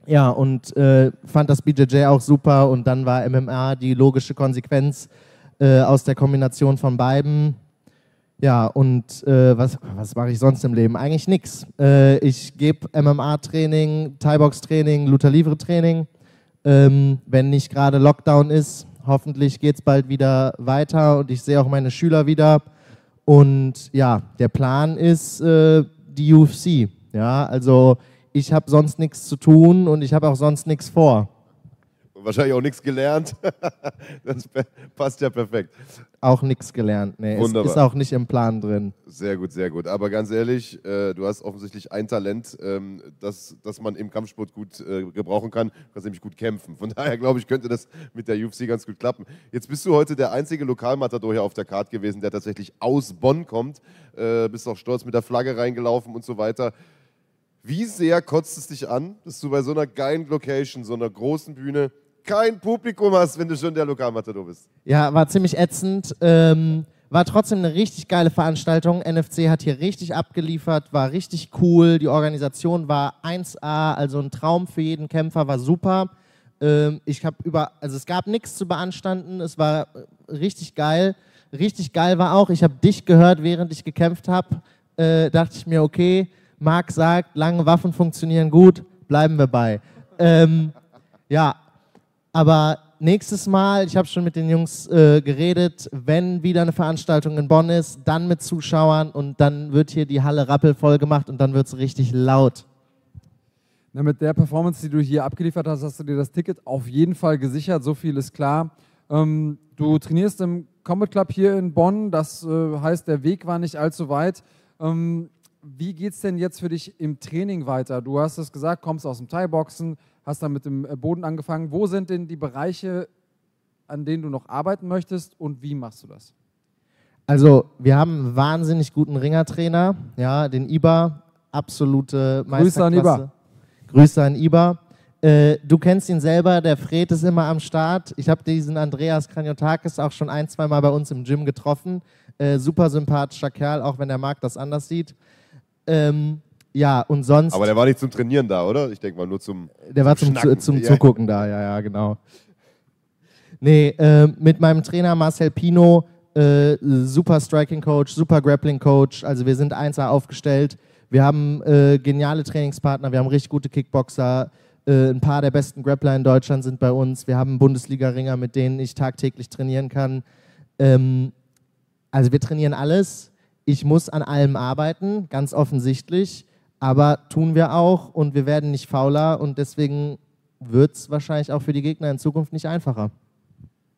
Ja, und äh, fand das BJJ auch super und dann war MMA die logische Konsequenz äh, aus der Kombination von beiden ja, und äh, was, was mache ich sonst im Leben? Eigentlich nichts. Äh, ich gebe MMA-Training, Thai-Box-Training, Luther Livre-Training. Ähm, wenn nicht gerade Lockdown ist, hoffentlich geht es bald wieder weiter und ich sehe auch meine Schüler wieder. Und ja, der Plan ist äh, die UFC. Ja, also ich habe sonst nichts zu tun und ich habe auch sonst nichts vor wahrscheinlich auch nichts gelernt. das passt ja perfekt. Auch nichts gelernt, nee. Wunderbar. Ist auch nicht im Plan drin. Sehr gut, sehr gut. Aber ganz ehrlich, äh, du hast offensichtlich ein Talent, ähm, das, das man im Kampfsport gut äh, gebrauchen kann. Du kannst nämlich gut kämpfen. Von daher glaube ich, könnte das mit der UFC ganz gut klappen. Jetzt bist du heute der einzige Lokalmatador hier auf der Karte gewesen, der tatsächlich aus Bonn kommt. Äh, bist auch stolz mit der Flagge reingelaufen und so weiter. Wie sehr kotzt es dich an, dass du bei so einer geilen Location, so einer großen Bühne, kein Publikum hast, wenn du schon der Lokalmatador bist. Ja, war ziemlich ätzend. Ähm, war trotzdem eine richtig geile Veranstaltung. NFC hat hier richtig abgeliefert, war richtig cool. Die Organisation war 1A, also ein Traum für jeden Kämpfer, war super. Ähm, ich habe über, also es gab nichts zu beanstanden. Es war richtig geil. Richtig geil war auch, ich habe dich gehört, während ich gekämpft habe. Äh, dachte ich mir, okay, Marc sagt, lange Waffen funktionieren gut, bleiben wir bei. Ähm, ja, aber nächstes Mal, ich habe schon mit den Jungs äh, geredet, wenn wieder eine Veranstaltung in Bonn ist, dann mit Zuschauern und dann wird hier die Halle rappelvoll gemacht und dann wird es richtig laut. Na, mit der Performance, die du hier abgeliefert hast, hast du dir das Ticket auf jeden Fall gesichert, so viel ist klar. Ähm, du trainierst im Combat Club hier in Bonn, das äh, heißt, der Weg war nicht allzu weit. Ähm, wie geht es denn jetzt für dich im Training weiter? Du hast es gesagt, kommst aus dem Thai-Boxen, hast dann mit dem äh, Boden angefangen. Wo sind denn die Bereiche, an denen du noch arbeiten möchtest und wie machst du das? Also, wir haben einen wahnsinnig guten Ringertrainer, ja, den Iba, absolute Meisterklasse. Grüße an Iba. Grüße an Iba. Äh, du kennst ihn selber, der Fred ist immer am Start. Ich habe diesen Andreas Kranjotakis auch schon ein, zwei Mal bei uns im Gym getroffen. Äh, super sympathischer Kerl, auch wenn der Marc das anders sieht. Ähm, ja, und sonst. Aber der war nicht zum Trainieren da, oder? Ich denke mal nur zum. Der war zum, zum Ja. Zugucken da, ja, ja, genau. Nee, äh, mit meinem Trainer Marcel Pino, äh, super Striking Coach, super Grappling Coach. Also wir sind 1A aufgestellt. Wir haben äh, geniale Trainingspartner, wir haben richtig gute Kickboxer. Äh, ein paar der besten Grappler in Deutschland sind bei uns. Wir haben Bundesliga-Ringer, mit denen ich tagtäglich trainieren kann. Ähm, also wir trainieren alles. Ich muss an allem arbeiten, ganz offensichtlich. Aber tun wir auch und wir werden nicht fauler und deswegen wird es wahrscheinlich auch für die Gegner in Zukunft nicht einfacher.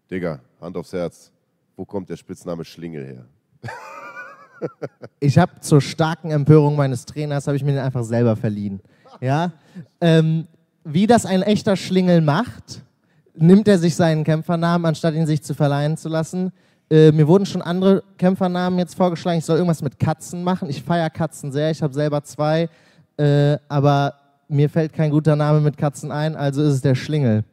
Digga, Hand aufs Herz. Wo kommt der Spitzname Schlingel her? Ich habe zur starken Empörung meines Trainers, habe ich mir den einfach selber verliehen. Ja? Ähm, wie das ein echter Schlingel macht, nimmt er sich seinen Kämpfernamen, anstatt ihn sich zu verleihen zu lassen. Äh, mir wurden schon andere Kämpfernamen jetzt vorgeschlagen. Ich soll irgendwas mit Katzen machen. Ich feiere Katzen sehr. Ich habe selber zwei. Äh, aber mir fällt kein guter Name mit Katzen ein, also ist es der Schlingel.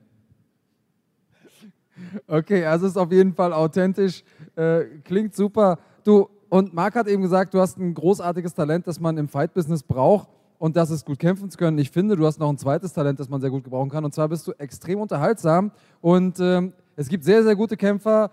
Okay, also ist auf jeden Fall authentisch, äh, klingt super. Du, und Marc hat eben gesagt, du hast ein großartiges Talent, das man im Fight-Business braucht und das ist gut kämpfen zu können. Ich finde, du hast noch ein zweites Talent, das man sehr gut gebrauchen kann und zwar bist du extrem unterhaltsam und ähm, es gibt sehr, sehr gute Kämpfer,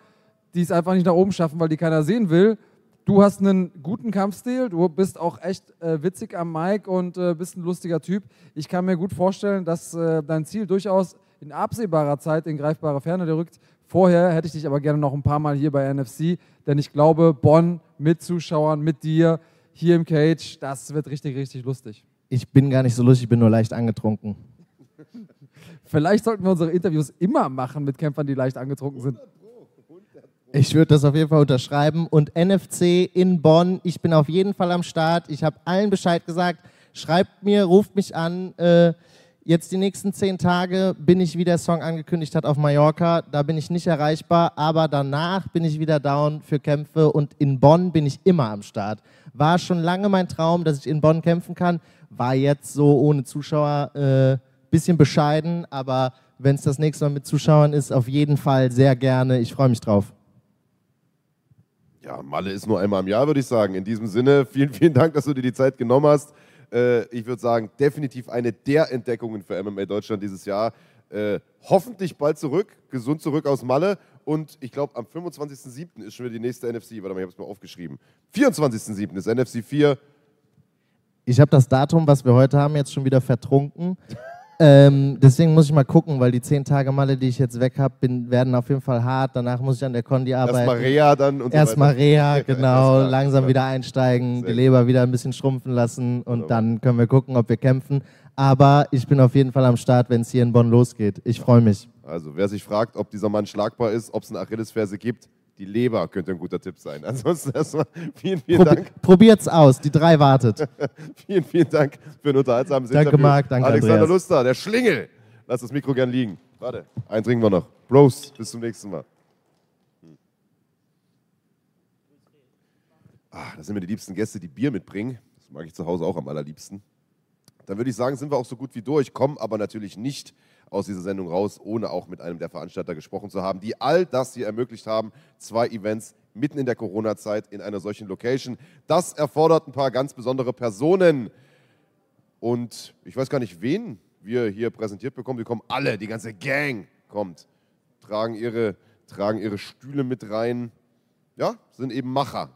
die es einfach nicht nach oben schaffen, weil die keiner sehen will. Du hast einen guten Kampfstil, du bist auch echt äh, witzig am Mic und äh, bist ein lustiger Typ. Ich kann mir gut vorstellen, dass äh, dein Ziel durchaus in absehbarer Zeit in greifbare Ferne rückt. Vorher hätte ich dich aber gerne noch ein paar Mal hier bei NFC, denn ich glaube, Bonn mit Zuschauern, mit dir, hier im Cage, das wird richtig, richtig lustig. Ich bin gar nicht so lustig, ich bin nur leicht angetrunken. Vielleicht sollten wir unsere Interviews immer machen mit Kämpfern, die leicht angetrunken sind. Ich würde das auf jeden Fall unterschreiben. Und NFC in Bonn, ich bin auf jeden Fall am Start. Ich habe allen Bescheid gesagt. Schreibt mir, ruft mich an. Äh, jetzt die nächsten zehn Tage bin ich, wie der Song angekündigt hat, auf Mallorca. Da bin ich nicht erreichbar, aber danach bin ich wieder down für Kämpfe und in Bonn bin ich immer am Start. War schon lange mein Traum, dass ich in Bonn kämpfen kann. War jetzt so ohne Zuschauer äh, bisschen bescheiden, aber wenn es das nächste Mal mit Zuschauern ist, auf jeden Fall sehr gerne. Ich freue mich drauf. Ja, Malle ist nur einmal im Jahr, würde ich sagen. In diesem Sinne, vielen, vielen Dank, dass du dir die Zeit genommen hast. Äh, ich würde sagen, definitiv eine der Entdeckungen für MMA Deutschland dieses Jahr. Äh, hoffentlich bald zurück, gesund zurück aus Malle. Und ich glaube, am 25.07. ist schon wieder die nächste NFC. Warte mal, ich habe es mal aufgeschrieben. 24.07. ist NFC 4. Ich habe das Datum, was wir heute haben, jetzt schon wieder vertrunken. Ähm, deswegen muss ich mal gucken, weil die zehn Tage Malle, die ich jetzt weg habe, werden auf jeden Fall hart. Danach muss ich an der Kondi arbeiten. Erstmal Reha dann und so Erstmal weiter. Reha, genau. klar, langsam super. wieder einsteigen, Sehr die. Leber wieder ein bisschen schrumpfen lassen und Wunderbar. dann können wir gucken, ob wir kämpfen. Aber ich bin auf jeden Fall am Start, wenn es hier in Bonn losgeht. Ich freue mich. Also, wer sich fragt, ob dieser Mann schlagbar ist, ob es eine Achillesferse gibt, die Leber könnte ein guter Tipp sein. Ansonsten erstmal vielen, vielen Probi Dank. probiert's aus, die drei wartet. Vielen, vielen Dank für ein unterhaltsames Danke, Interview. Marc, danke, Alexander Andreas. Luster, der Schlingel. Lass das Mikro gern liegen. Warte, einen trinken wir noch. Bros, bis zum nächsten Mal. Hm. Ah, das sind mir die liebsten Gäste, die Bier mitbringen. Das mag ich zu Hause auch am allerliebsten. Dann würde ich sagen, sind wir auch so gut wie durch, kommen aber natürlich nicht aus dieser Sendung raus, ohne auch mit einem der Veranstalter gesprochen zu haben, die all das hier ermöglicht haben. Zwei Events mitten in der Corona-Zeit in einer solchen Location. Das erfordert ein paar ganz besondere Personen. Und ich weiß gar nicht, wen wir hier präsentiert bekommen. Die kommen alle, die ganze Gang kommt, tragen ihre, tragen ihre Stühle mit rein. Ja, sind eben Macher.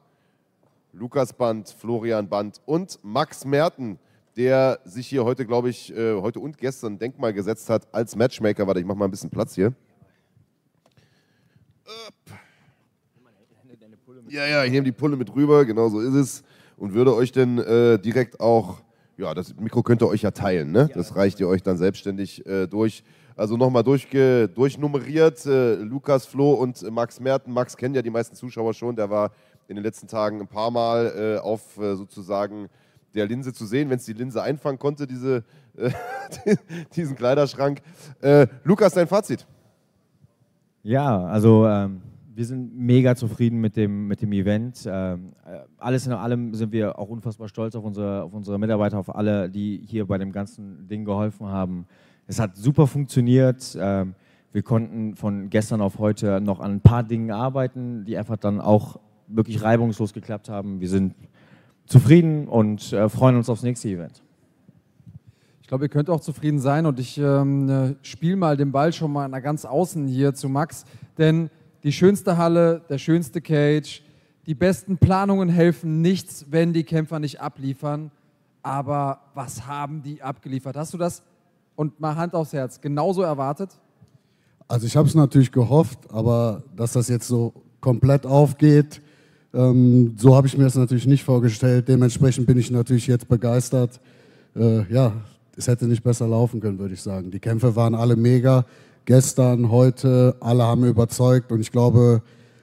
Lukas Band, Florian Band und Max Merten, der sich hier heute, glaube ich, äh, heute und gestern ein Denkmal gesetzt hat als Matchmaker. Warte, ich mache mal ein bisschen Platz hier. Ja, ja, ich nehme die Pulle mit rüber, genau so ist es. Und würde euch denn äh, direkt auch, ja, das Mikro könnt ihr euch ja teilen, ne? Das reicht ihr euch dann selbstständig äh, durch. Also nochmal durchge, durchnummeriert, äh, Lukas, Flo und äh, Max Merten. Max kennen ja die meisten Zuschauer schon, der war in den letzten Tagen ein paar Mal äh, auf sozusagen der Linse zu sehen, wenn es die Linse einfangen konnte, diese, äh, diesen Kleiderschrank. Äh, Lukas, dein Fazit? Ja, also ähm, wir sind mega zufrieden mit dem, mit dem Event. Ähm, äh, alles in allem sind wir auch unfassbar stolz auf unsere, auf unsere Mitarbeiter, auf alle, die hier bei dem ganzen Ding geholfen haben. es hat super funktioniert. Ähm, wir konnten von gestern auf heute noch an ein paar Dingen arbeiten, die einfach dann auch wirklich reibungslos geklappt haben. Wir sind zufrieden und äh, freuen uns aufs nächste Event. Ich glaube, ihr könnt auch zufrieden sein und ich ähm, äh, spiele mal den Ball schon mal nach ganz außen hier zu Max, denn die schönste Halle, der schönste Cage, die besten Planungen helfen nichts, wenn die Kämpfer nicht abliefern. Aber was haben die abgeliefert? Hast du das und mal Hand aufs Herz genauso erwartet? Also ich habe es natürlich gehofft, aber dass das jetzt so komplett aufgeht, ähm, so habe ich mir das natürlich nicht vorgestellt. Dementsprechend bin ich natürlich jetzt begeistert. Äh, ja, es hätte nicht besser laufen können, würde ich sagen. Die Kämpfe waren alle mega. Gestern, heute, alle haben überzeugt und ich glaube,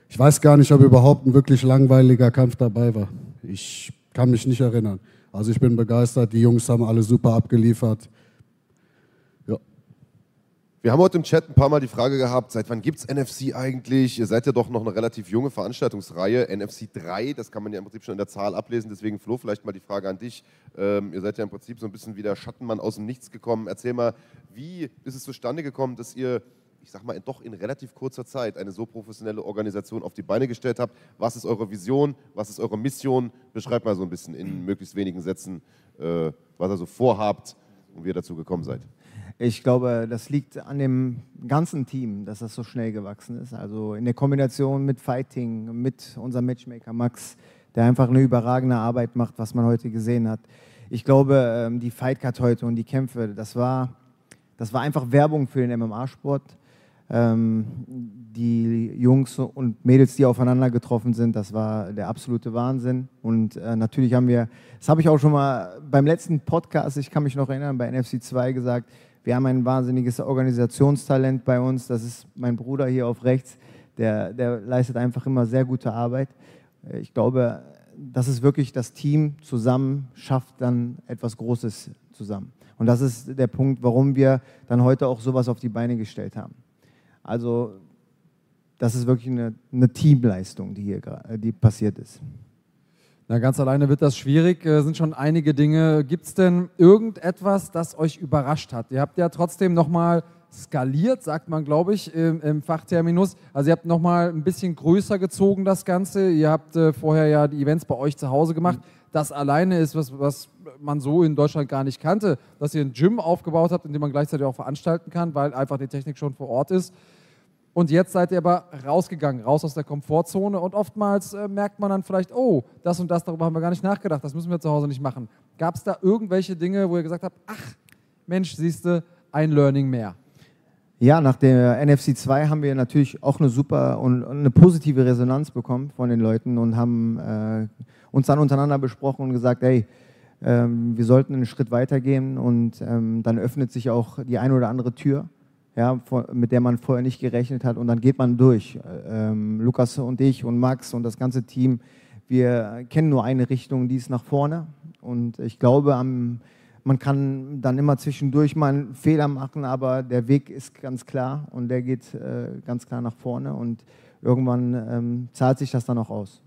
ich weiß gar nicht, ob überhaupt ein wirklich langweiliger Kampf dabei war. Ich kann mich nicht erinnern. Also ich bin begeistert. Die Jungs haben alle super abgeliefert. Wir haben heute im Chat ein paar Mal die Frage gehabt, seit wann gibt es NFC eigentlich? Ihr seid ja doch noch eine relativ junge Veranstaltungsreihe, NFC 3, das kann man ja im Prinzip schon in der Zahl ablesen. Deswegen, Flo, vielleicht mal die Frage an dich. Ähm, ihr seid ja im Prinzip so ein bisschen wie der Schattenmann aus dem Nichts gekommen. Erzähl mal, wie ist es zustande gekommen, dass ihr, ich sag mal, doch in relativ kurzer Zeit eine so professionelle Organisation auf die Beine gestellt habt? Was ist eure Vision? Was ist eure Mission? Beschreibt mal so ein bisschen in möglichst wenigen Sätzen, äh, was ihr so vorhabt und wie ihr dazu gekommen seid. Ich glaube, das liegt an dem ganzen Team, dass das so schnell gewachsen ist. Also in der Kombination mit Fighting, mit unserem Matchmaker Max, der einfach eine überragende Arbeit macht, was man heute gesehen hat. Ich glaube, ähm, die Fightcard heute und die Kämpfe, das war, das war einfach Werbung für den MMA-Sport. Ähm, die Jungs und Mädels, die aufeinander getroffen sind, das war der absolute Wahnsinn. Und äh, natürlich haben wir, das habe ich auch schon mal beim letzten Podcast, ich kann mich noch erinnern, bei NFC 2 gesagt, wir haben ein wahnsinniges Organisationstalent bei uns. Das ist mein Bruder hier auf rechts. Der, der leistet einfach immer sehr gute Arbeit. Ich glaube, das ist wirklich das Team zusammen schafft dann etwas Großes zusammen. Und das ist der Punkt, warum wir dann heute auch sowas auf die Beine gestellt haben. Also das ist wirklich eine, eine Teamleistung, die hier die passiert ist. Na, ganz alleine wird das schwierig. Äh, sind schon einige Dinge. Gibt es denn irgendetwas, das euch überrascht hat? Ihr habt ja trotzdem nochmal skaliert, sagt man, glaube ich, im, im, Fachterminus. Also ihr habt nochmal ein bisschen größer gezogen, das Ganze. Ihr habt äh, vorher ja die Events bei euch zu Hause gemacht. Das alleine ist was, was man so in Deutschland gar nicht kannte, dass ihr ein Gym aufgebaut habt, in dem man gleichzeitig auch veranstalten kann, weil einfach die Technik schon vor Ort ist. Und jetzt seid ihr aber rausgegangen, raus aus der Komfortzone und oftmals äh, merkt man dann vielleicht, oh, das und das, darüber haben wir gar nicht nachgedacht, das müssen wir zu Hause nicht machen. Gab es da irgendwelche Dinge, wo ihr gesagt habt, ach, Mensch, siehst du, ein Learning mehr? Ja, nach der NFC 2 haben wir natürlich auch eine super und eine positive Resonanz bekommen von den Leuten und haben äh, uns dann untereinander besprochen und gesagt, hey, ähm, wir sollten einen Schritt weitergehen und ähm, dann öffnet sich auch die eine oder andere Tür ja, mit der man vorher nicht gerechnet hat. Und dann geht man durch. Ähm, Lukas und ich und Max und das ganze Team, wir kennen nur eine Richtung, die ist nach vorne. Und ich glaube, am, man kann dann immer zwischendurch mal einen Fehler machen, aber der Weg ist ganz klar und der geht äh, ganz klar nach vorne. Und irgendwann ähm, zahlt sich das dann auch aus.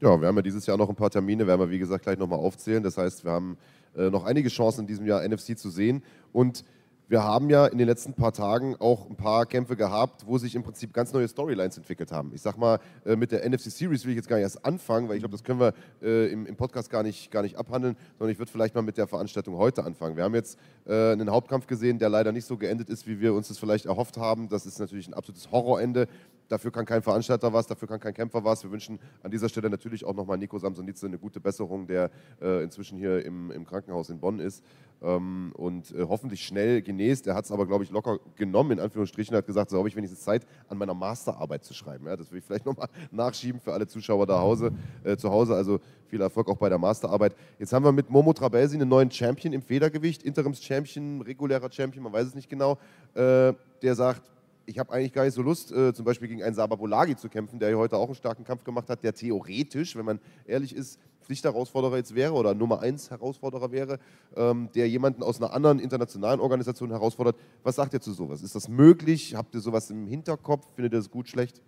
Ja, wir haben ja dieses Jahr noch ein paar Termine, werden wir wie gesagt gleich nochmal aufzählen. Das heißt, wir haben äh, noch einige Chancen in diesem Jahr NFC zu sehen. Und wir haben ja in den letzten paar Tagen auch ein paar Kämpfe gehabt, wo sich im Prinzip ganz neue Storylines entwickelt haben. Ich sag mal, äh, mit der NFC Series will ich jetzt gar nicht erst anfangen, weil ich glaube, das können wir äh, im, Podcast gar nicht, gar nicht abhandeln, sondern ich würde vielleicht mal mit der Veranstaltung heute anfangen. Wir haben jetzt äh, einen Hauptkampf gesehen, der leider nicht so geendet ist, wie wir uns das vielleicht erhofft haben. Das ist natürlich ein absolutes Horrorende. Dafür kann kein Veranstalter was, dafür kann kein Kämpfer was. Wir wünschen an dieser Stelle natürlich auch nochmal Nico Samsonitze eine gute Besserung, der äh, inzwischen hier im, im, Krankenhaus in Bonn ist ähm, und äh, hoffentlich schnell genäst. Er hat es aber, glaube ich, locker genommen, in Anführungsstrichen, hat gesagt, so habe ich wenigstens Zeit, an meiner Masterarbeit zu schreiben. Ja, das will ich vielleicht nochmal nachschieben für alle Zuschauer da Hause, äh, zu Hause. Also viel Erfolg auch bei der Masterarbeit. Jetzt haben wir mit Momo Trabelsi einen neuen Champion im Federgewicht, Interims-Champion, regulärer Champion, man weiß es nicht genau, äh, der sagt, ich habe eigentlich gar nicht so Lust, äh, zum Beispiel gegen einen Sababolagi zu kämpfen, der heute auch einen starken Kampf gemacht hat, der theoretisch, wenn man ehrlich ist, Pflichtherausforderer jetzt wäre oder Nummer 1 Herausforderer wäre, ähm, der jemanden aus einer anderen internationalen Organisation herausfordert. Was sagt ihr zu sowas? Ist das möglich? Habt ihr sowas im Hinterkopf? Findet ihr das gut, schlecht?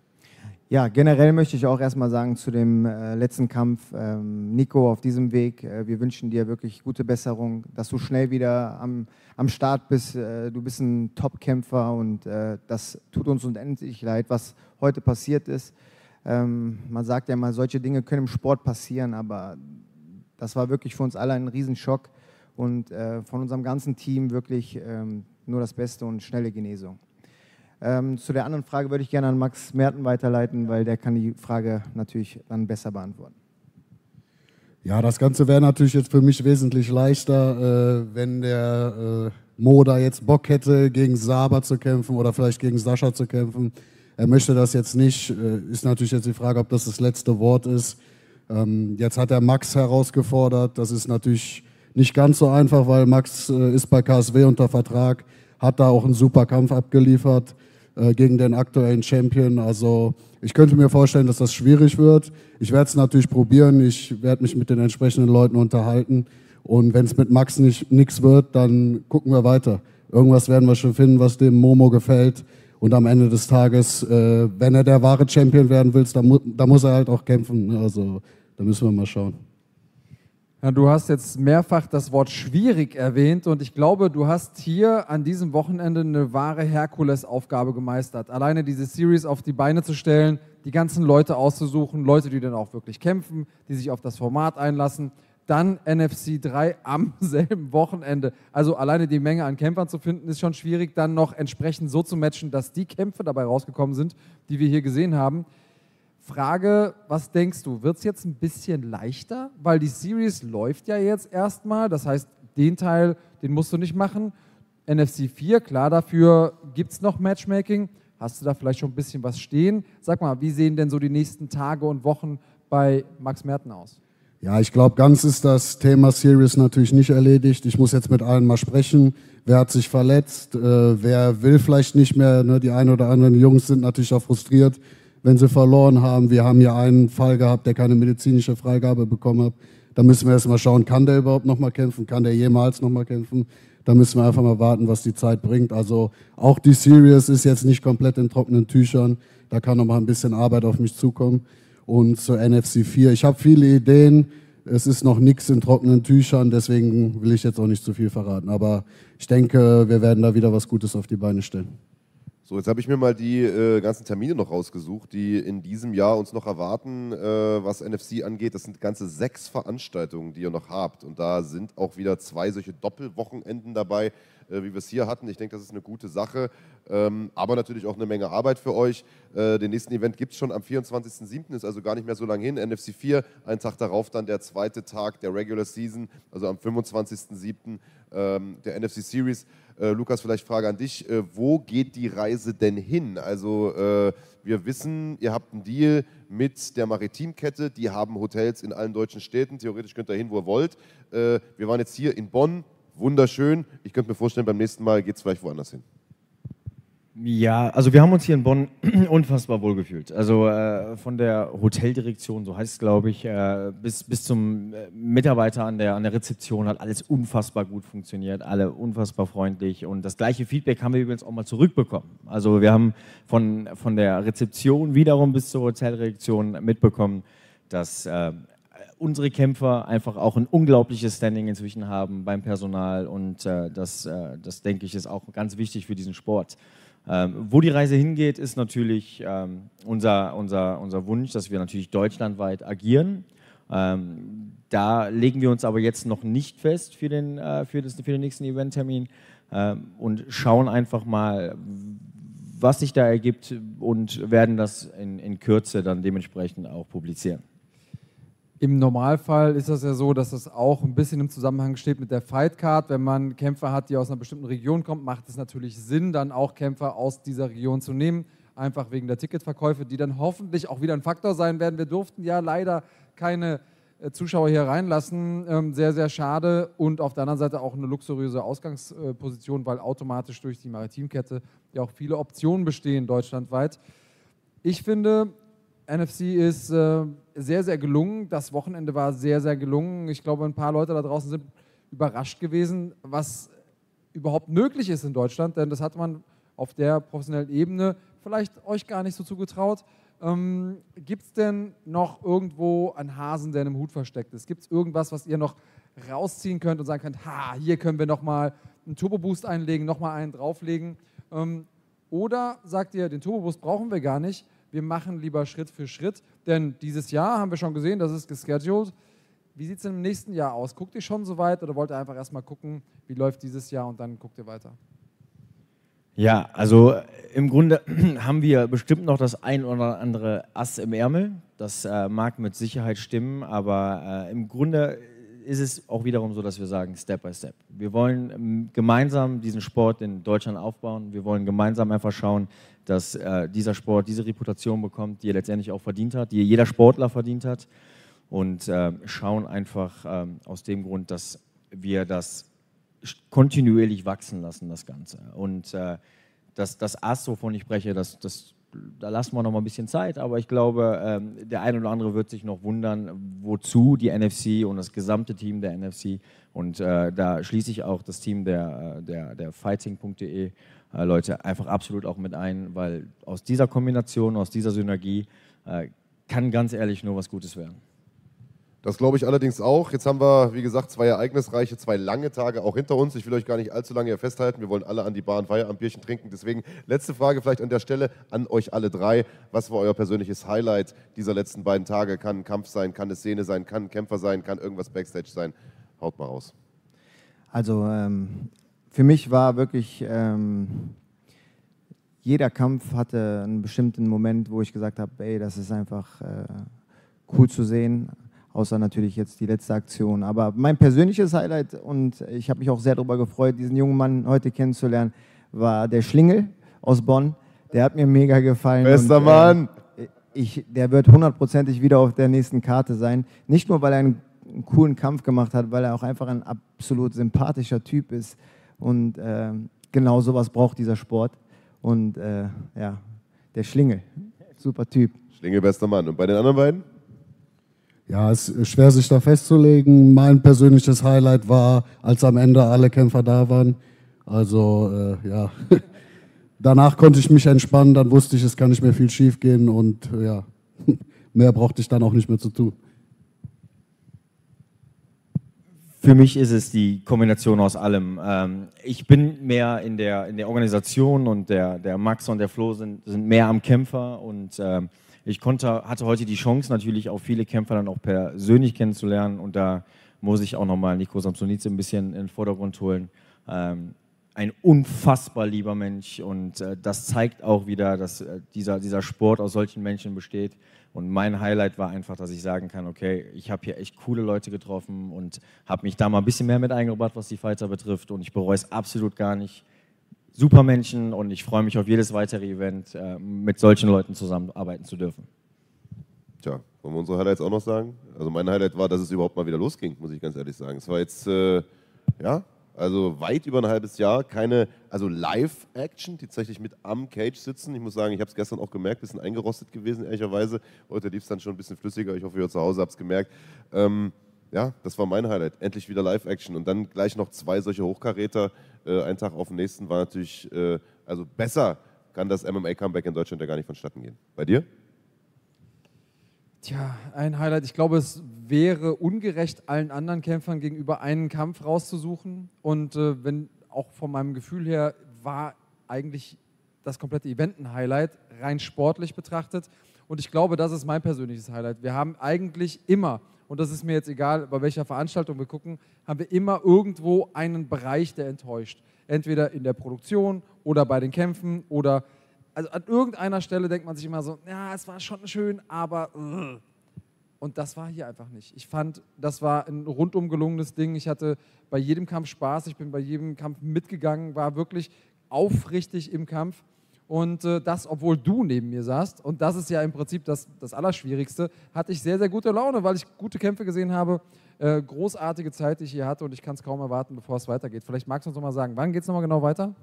Ja, generell möchte ich auch erstmal sagen zu dem äh, letzten Kampf, ähm, Nico, auf diesem Weg, äh, wir wünschen dir wirklich gute Besserung, dass du schnell wieder am, am Start bist. Äh, du bist ein Top-Kämpfer und äh, das tut uns unendlich leid, was heute passiert ist. Ähm, man sagt ja mal, solche Dinge können im Sport passieren, aber das war wirklich für uns alle ein Riesenschock und äh, von unserem ganzen Team wirklich ähm, nur das Beste und schnelle Genesung. Ähm, zu der anderen Frage würde ich gerne an Max Merten weiterleiten, weil der kann die Frage natürlich dann besser beantworten. Ja, das Ganze wäre natürlich jetzt für mich wesentlich leichter, äh, wenn der äh, Mo da jetzt Bock hätte, gegen Saber zu kämpfen oder vielleicht gegen Sascha zu kämpfen. Er möchte das jetzt nicht. Äh, ist natürlich jetzt die Frage, ob das das letzte Wort ist. Ähm, jetzt hat er Max herausgefordert. Das ist natürlich nicht ganz so einfach, weil Max äh, ist bei KSW unter Vertrag, hat da auch einen super Kampf abgeliefert äh, gegen den aktuellen Champion. Also ich könnte mir vorstellen, dass das schwierig wird. Ich werde es natürlich probieren. Ich werde mich mit den entsprechenden Leuten unterhalten. Und wenn es mit Max nicht nichts wird, dann gucken wir weiter. Irgendwas werden wir schon finden, was dem Momo gefällt. Und am Ende des Tages, äh, wenn er der wahre Champion werden will, dann, mu dann muss er halt auch kämpfen. Also da müssen wir mal schauen. Du hast jetzt mehrfach das Wort schwierig erwähnt und ich glaube, du hast hier an diesem Wochenende eine wahre Herkulesaufgabe gemeistert. Alleine diese Series auf die Beine zu stellen, die ganzen Leute auszusuchen, Leute, die dann auch wirklich kämpfen, die sich auf das Format einlassen. Dann NFC 3 am selben Wochenende. Also alleine die Menge an Kämpfern zu finden, ist schon schwierig. Dann noch entsprechend so zu matchen, dass die Kämpfe dabei rausgekommen sind, die wir hier gesehen haben. Frage, was denkst du, wird es jetzt ein bisschen leichter? Weil die Series läuft ja jetzt erstmal, das heißt, den Teil, den musst du nicht machen. NFC 4, klar, dafür gibt es noch Matchmaking. Hast du da vielleicht schon ein bisschen was stehen? Sag mal, wie sehen denn so die nächsten Tage und Wochen bei Max Merten aus? Ja, ich glaube, ganz ist das Thema Series natürlich nicht erledigt. Ich muss jetzt mit allen mal sprechen. Wer hat sich verletzt? Äh, wer will vielleicht nicht mehr? Ne? Die ein oder anderen Jungs sind natürlich auch frustriert wenn sie verloren haben. Wir haben ja einen Fall gehabt, der keine medizinische Freigabe bekommen hat. Da müssen wir erst mal schauen, kann der überhaupt noch mal kämpfen? Kann der jemals noch mal kämpfen? Da müssen wir einfach mal warten, was die Zeit bringt. Also auch die Series ist jetzt nicht komplett in trockenen Tüchern. Da kann noch mal ein bisschen Arbeit auf mich zukommen. Und zur NFC 4. Ich habe viele Ideen. Es ist noch nichts in trockenen Tüchern, deswegen will ich jetzt auch nicht zu viel verraten. Aber ich denke, wir werden da wieder was Gutes auf die Beine stellen. So, jetzt habe ich mir mal die äh, ganzen Termine noch rausgesucht, die in diesem Jahr uns noch erwarten, äh, was NFC angeht. Das sind ganze sechs Veranstaltungen, die ihr noch habt. Und da sind auch wieder zwei solche Doppelwochenenden dabei, äh, wie wir es hier hatten. Ich denke, das ist eine gute Sache, ähm, aber natürlich auch eine Menge Arbeit für euch. Äh, den nächsten Event gibt es schon am 24.07., ist also gar nicht mehr so lange hin. NFC 4, einen Tag darauf dann der zweite Tag der Regular Season, also am 25.07. Ähm, der NFC Series. Äh, Lukas, vielleicht Frage an dich. Äh, wo geht die Reise denn hin? Also äh, wir wissen, ihr habt einen Deal mit der Maritimkette. Die haben Hotels in allen deutschen Städten. Theoretisch könnt ihr hin, wo ihr wollt. Äh, wir waren jetzt hier in Bonn. Wunderschön. Ich könnte mir vorstellen, beim nächsten Mal geht es vielleicht woanders hin. Ja, also wir haben uns hier in Bonn unfassbar wohl gefühlt. Also äh, von der Hoteldirektion, so heißt es glaube ich, äh, bis, bis zum äh, Mitarbeiter an der, an der Rezeption hat alles unfassbar gut funktioniert, alle unfassbar freundlich und das gleiche Feedback haben wir übrigens auch mal zurückbekommen. Also wir haben von, von der Rezeption wiederum bis zur Hoteldirektion mitbekommen, dass äh, unsere Kämpfer einfach auch ein unglaubliches Standing inzwischen haben beim Personal und äh, das, äh, das denke ich ist auch ganz wichtig für diesen Sport. Ähm, wo die Reise hingeht, ist natürlich ähm, unser, unser, unser Wunsch, dass wir natürlich deutschlandweit agieren. Ähm, da legen wir uns aber jetzt noch nicht fest für den, äh, für das, für den nächsten Eventtermin ähm, und schauen einfach mal, was sich da ergibt und werden das in, in Kürze dann dementsprechend auch publizieren. Im Normalfall ist das ja so, dass das auch ein bisschen im Zusammenhang steht mit der Fightcard. Wenn man Kämpfer hat, die aus einer bestimmten Region kommen, macht es natürlich Sinn, dann auch Kämpfer aus dieser Region zu nehmen. Einfach wegen der Ticketverkäufe, die dann hoffentlich auch wieder ein Faktor sein werden. Wir durften ja leider keine äh, Zuschauer hier reinlassen. Ähm, sehr, sehr schade. Und auf der anderen Seite auch eine luxuriöse Ausgangsposition, weil automatisch durch die Maritimkette ja auch viele Optionen bestehen deutschlandweit. Ich finde, NFC ist äh, sehr, sehr gelungen. Das Wochenende war sehr, sehr gelungen. Ich glaube, ein paar Leute da draußen sind überrascht gewesen, was überhaupt möglich ist in Deutschland, denn das hat man auf der professionellen Ebene vielleicht euch gar nicht so zugetraut. Ähm, Gibt es denn noch irgendwo einen Hasen, der in einem Hut versteckt ist? Gibt es irgendwas, was ihr noch rausziehen könnt und sagen könnt, ha, hier können wir nochmal einen Turbo-Boost einlegen, nochmal einen drauflegen? Ähm, oder sagt ihr, den Turbo-Boost brauchen wir gar nicht, wir machen lieber Schritt für Schritt, denn dieses Jahr haben wir schon gesehen, das ist gescheduled. Wie sieht es im nächsten Jahr aus? Guckt ihr schon so weit oder wollt ihr einfach erstmal gucken, wie läuft dieses Jahr und dann guckt ihr weiter? Ja, also äh, im Grunde haben wir bestimmt noch das ein oder andere Ass im Ärmel. Das äh, mag mit Sicherheit stimmen, aber äh, im Grunde ist es auch wiederum so, dass wir sagen, Step by Step. Wir wollen ähm, gemeinsam diesen Sport in Deutschland aufbauen. Wir wollen gemeinsam einfach schauen, dass äh, dieser Sport diese Reputation bekommt, die er letztendlich auch verdient hat, die jeder Sportler verdient hat und äh, schauen einfach äh, aus dem Grund, dass wir das kontinuierlich wachsen lassen, das Ganze. Und äh, das, das Ass, wovon ich spreche, das, das, da lassen wir noch mal ein bisschen Zeit, aber ich glaube, ähm, der eine oder andere wird sich noch wundern, wozu die NFC und das gesamte Team der NFC und äh, da schließe ich auch das Team der, äh, der, der Fighting.de äh, Leute einfach absolut auch mit ein, weil aus dieser Kombination, aus dieser Synergie äh, kann ganz ehrlich nur was Gutes werden. Das glaube ich allerdings auch. Jetzt haben wir, wie gesagt, zwei ereignisreiche, zwei lange Tage auch hinter uns. Ich will euch gar nicht allzu lange hier festhalten. Wir wollen alle an die Bar ein Feierabendbierchen trinken. Deswegen letzte Frage vielleicht an der Stelle an euch alle drei. Was war euer persönliches Highlight dieser letzten beiden Tage? Kann ein Kampf sein, kann eine Szene sein, kann ein Kämpfer sein, kann irgendwas Backstage sein? Haut mal raus. Also ähm, für mich war wirklich, ähm, jeder Kampf hatte einen bestimmten Moment, wo ich gesagt habe, ey, das ist einfach äh, cool zu sehen außer natürlich jetzt die letzte Aktion. Aber mein persönliches Highlight, und ich habe mich auch sehr darüber gefreut, diesen jungen Mann heute kennenzulernen, war der Schlingel aus Bonn. Der hat mir mega gefallen. Bester und, äh, Mann! Ich, der wird hundertprozentig wieder auf der nächsten Karte sein. Nicht nur, weil er einen, einen, coolen Kampf gemacht hat, weil er auch einfach ein absolut sympathischer Typ ist. Und äh, genau sowas braucht dieser Sport. Und äh, ja, der Schlingel, super Typ. Schlingel, bester Mann. Und bei den anderen beiden? Ja, es ist schwer sich da festzulegen. Mein persönliches Highlight war, als am Ende alle Kämpfer da waren. Also äh, ja, danach konnte ich mich entspannen, dann wusste ich, es kann nicht mehr viel schief gehen und ja, mehr brauchte ich dann auch nicht mehr zu tun. Für mich ist es die Kombination aus allem. Ähm, ich bin mehr in der, in der Organisation und der, der Max und der Flo sind, sind mehr am Kämpfer und ähm, ich konnte, hatte heute die Chance, natürlich auch viele Kämpfer dann auch persönlich kennenzulernen und da muss ich auch nochmal Nico Samsonice ein bisschen in den Vordergrund holen. Ähm, ein unfassbar lieber Mensch und äh, das zeigt auch wieder, dass äh, dieser, dieser Sport aus solchen Menschen besteht. Und mein Highlight war einfach, dass ich sagen kann, okay, ich habe hier echt coole Leute getroffen und habe mich da mal ein bisschen mehr mit eingebracht, was die Fighter betrifft und ich bereue es absolut gar nicht super Menschen und ich freue mich auf jedes weitere Event, äh, mit solchen Leuten zusammenarbeiten zu dürfen. Tja, wollen wir unsere Highlights auch noch sagen? Also mein Highlight war, dass es überhaupt mal wieder losging, muss ich ganz ehrlich sagen. Es war jetzt, äh, ja, also weit über ein halbes Jahr keine, also Live-Action, die tatsächlich mit am Cage sitzen. Ich muss sagen, ich habe es gestern auch gemerkt, bisschen eingerostet gewesen, ehrlicherweise. Heute lief es dann schon ein bisschen flüssiger. Ich hoffe, ihr zu Hause habt es gemerkt. Ähm, ja, das war mein Highlight. Endlich wieder Live-Action. Und dann gleich noch zwei solche Hochkaräter. Äh, ein Tag auf den nächsten war natürlich, äh, also besser kann das MMA-Comeback in Deutschland ja gar nicht vonstatten gehen. Bei dir? Tja, ein Highlight. Ich glaube, es wäre ungerecht, allen anderen Kämpfern gegenüber einen Kampf rauszusuchen. Und äh, wenn auch von meinem Gefühl her war eigentlich das komplette Event ein Highlight, rein sportlich betrachtet. Und ich glaube, das ist mein persönliches Highlight. Wir haben eigentlich immer und das ist mir jetzt egal, bei welcher Veranstaltung wir gucken, haben wir immer irgendwo einen Bereich, der enttäuscht. Entweder in der Produktion oder bei den Kämpfen oder also an irgendeiner Stelle denkt man sich immer so, ja, es war schon schön, aber uh. und das war hier einfach nicht. Ich fand, das war ein rundum gelungenes Ding. Ich hatte bei jedem Kampf Spaß, ich bin bei jedem Kampf mitgegangen, war wirklich aufrichtig im Kampf und äh, das, obwohl du neben mir saßt. Und das ist ja im Prinzip das, das Allerschwierigste. Hatte ich sehr, sehr gute Laune, weil ich gute Kämpfe gesehen habe. Äh, großartige Zeit, die ich hier hatte. Und ich kann es kaum erwarten, bevor es weitergeht. Vielleicht magst du uns noch mal sagen, wann geht es nochmal genau weiter?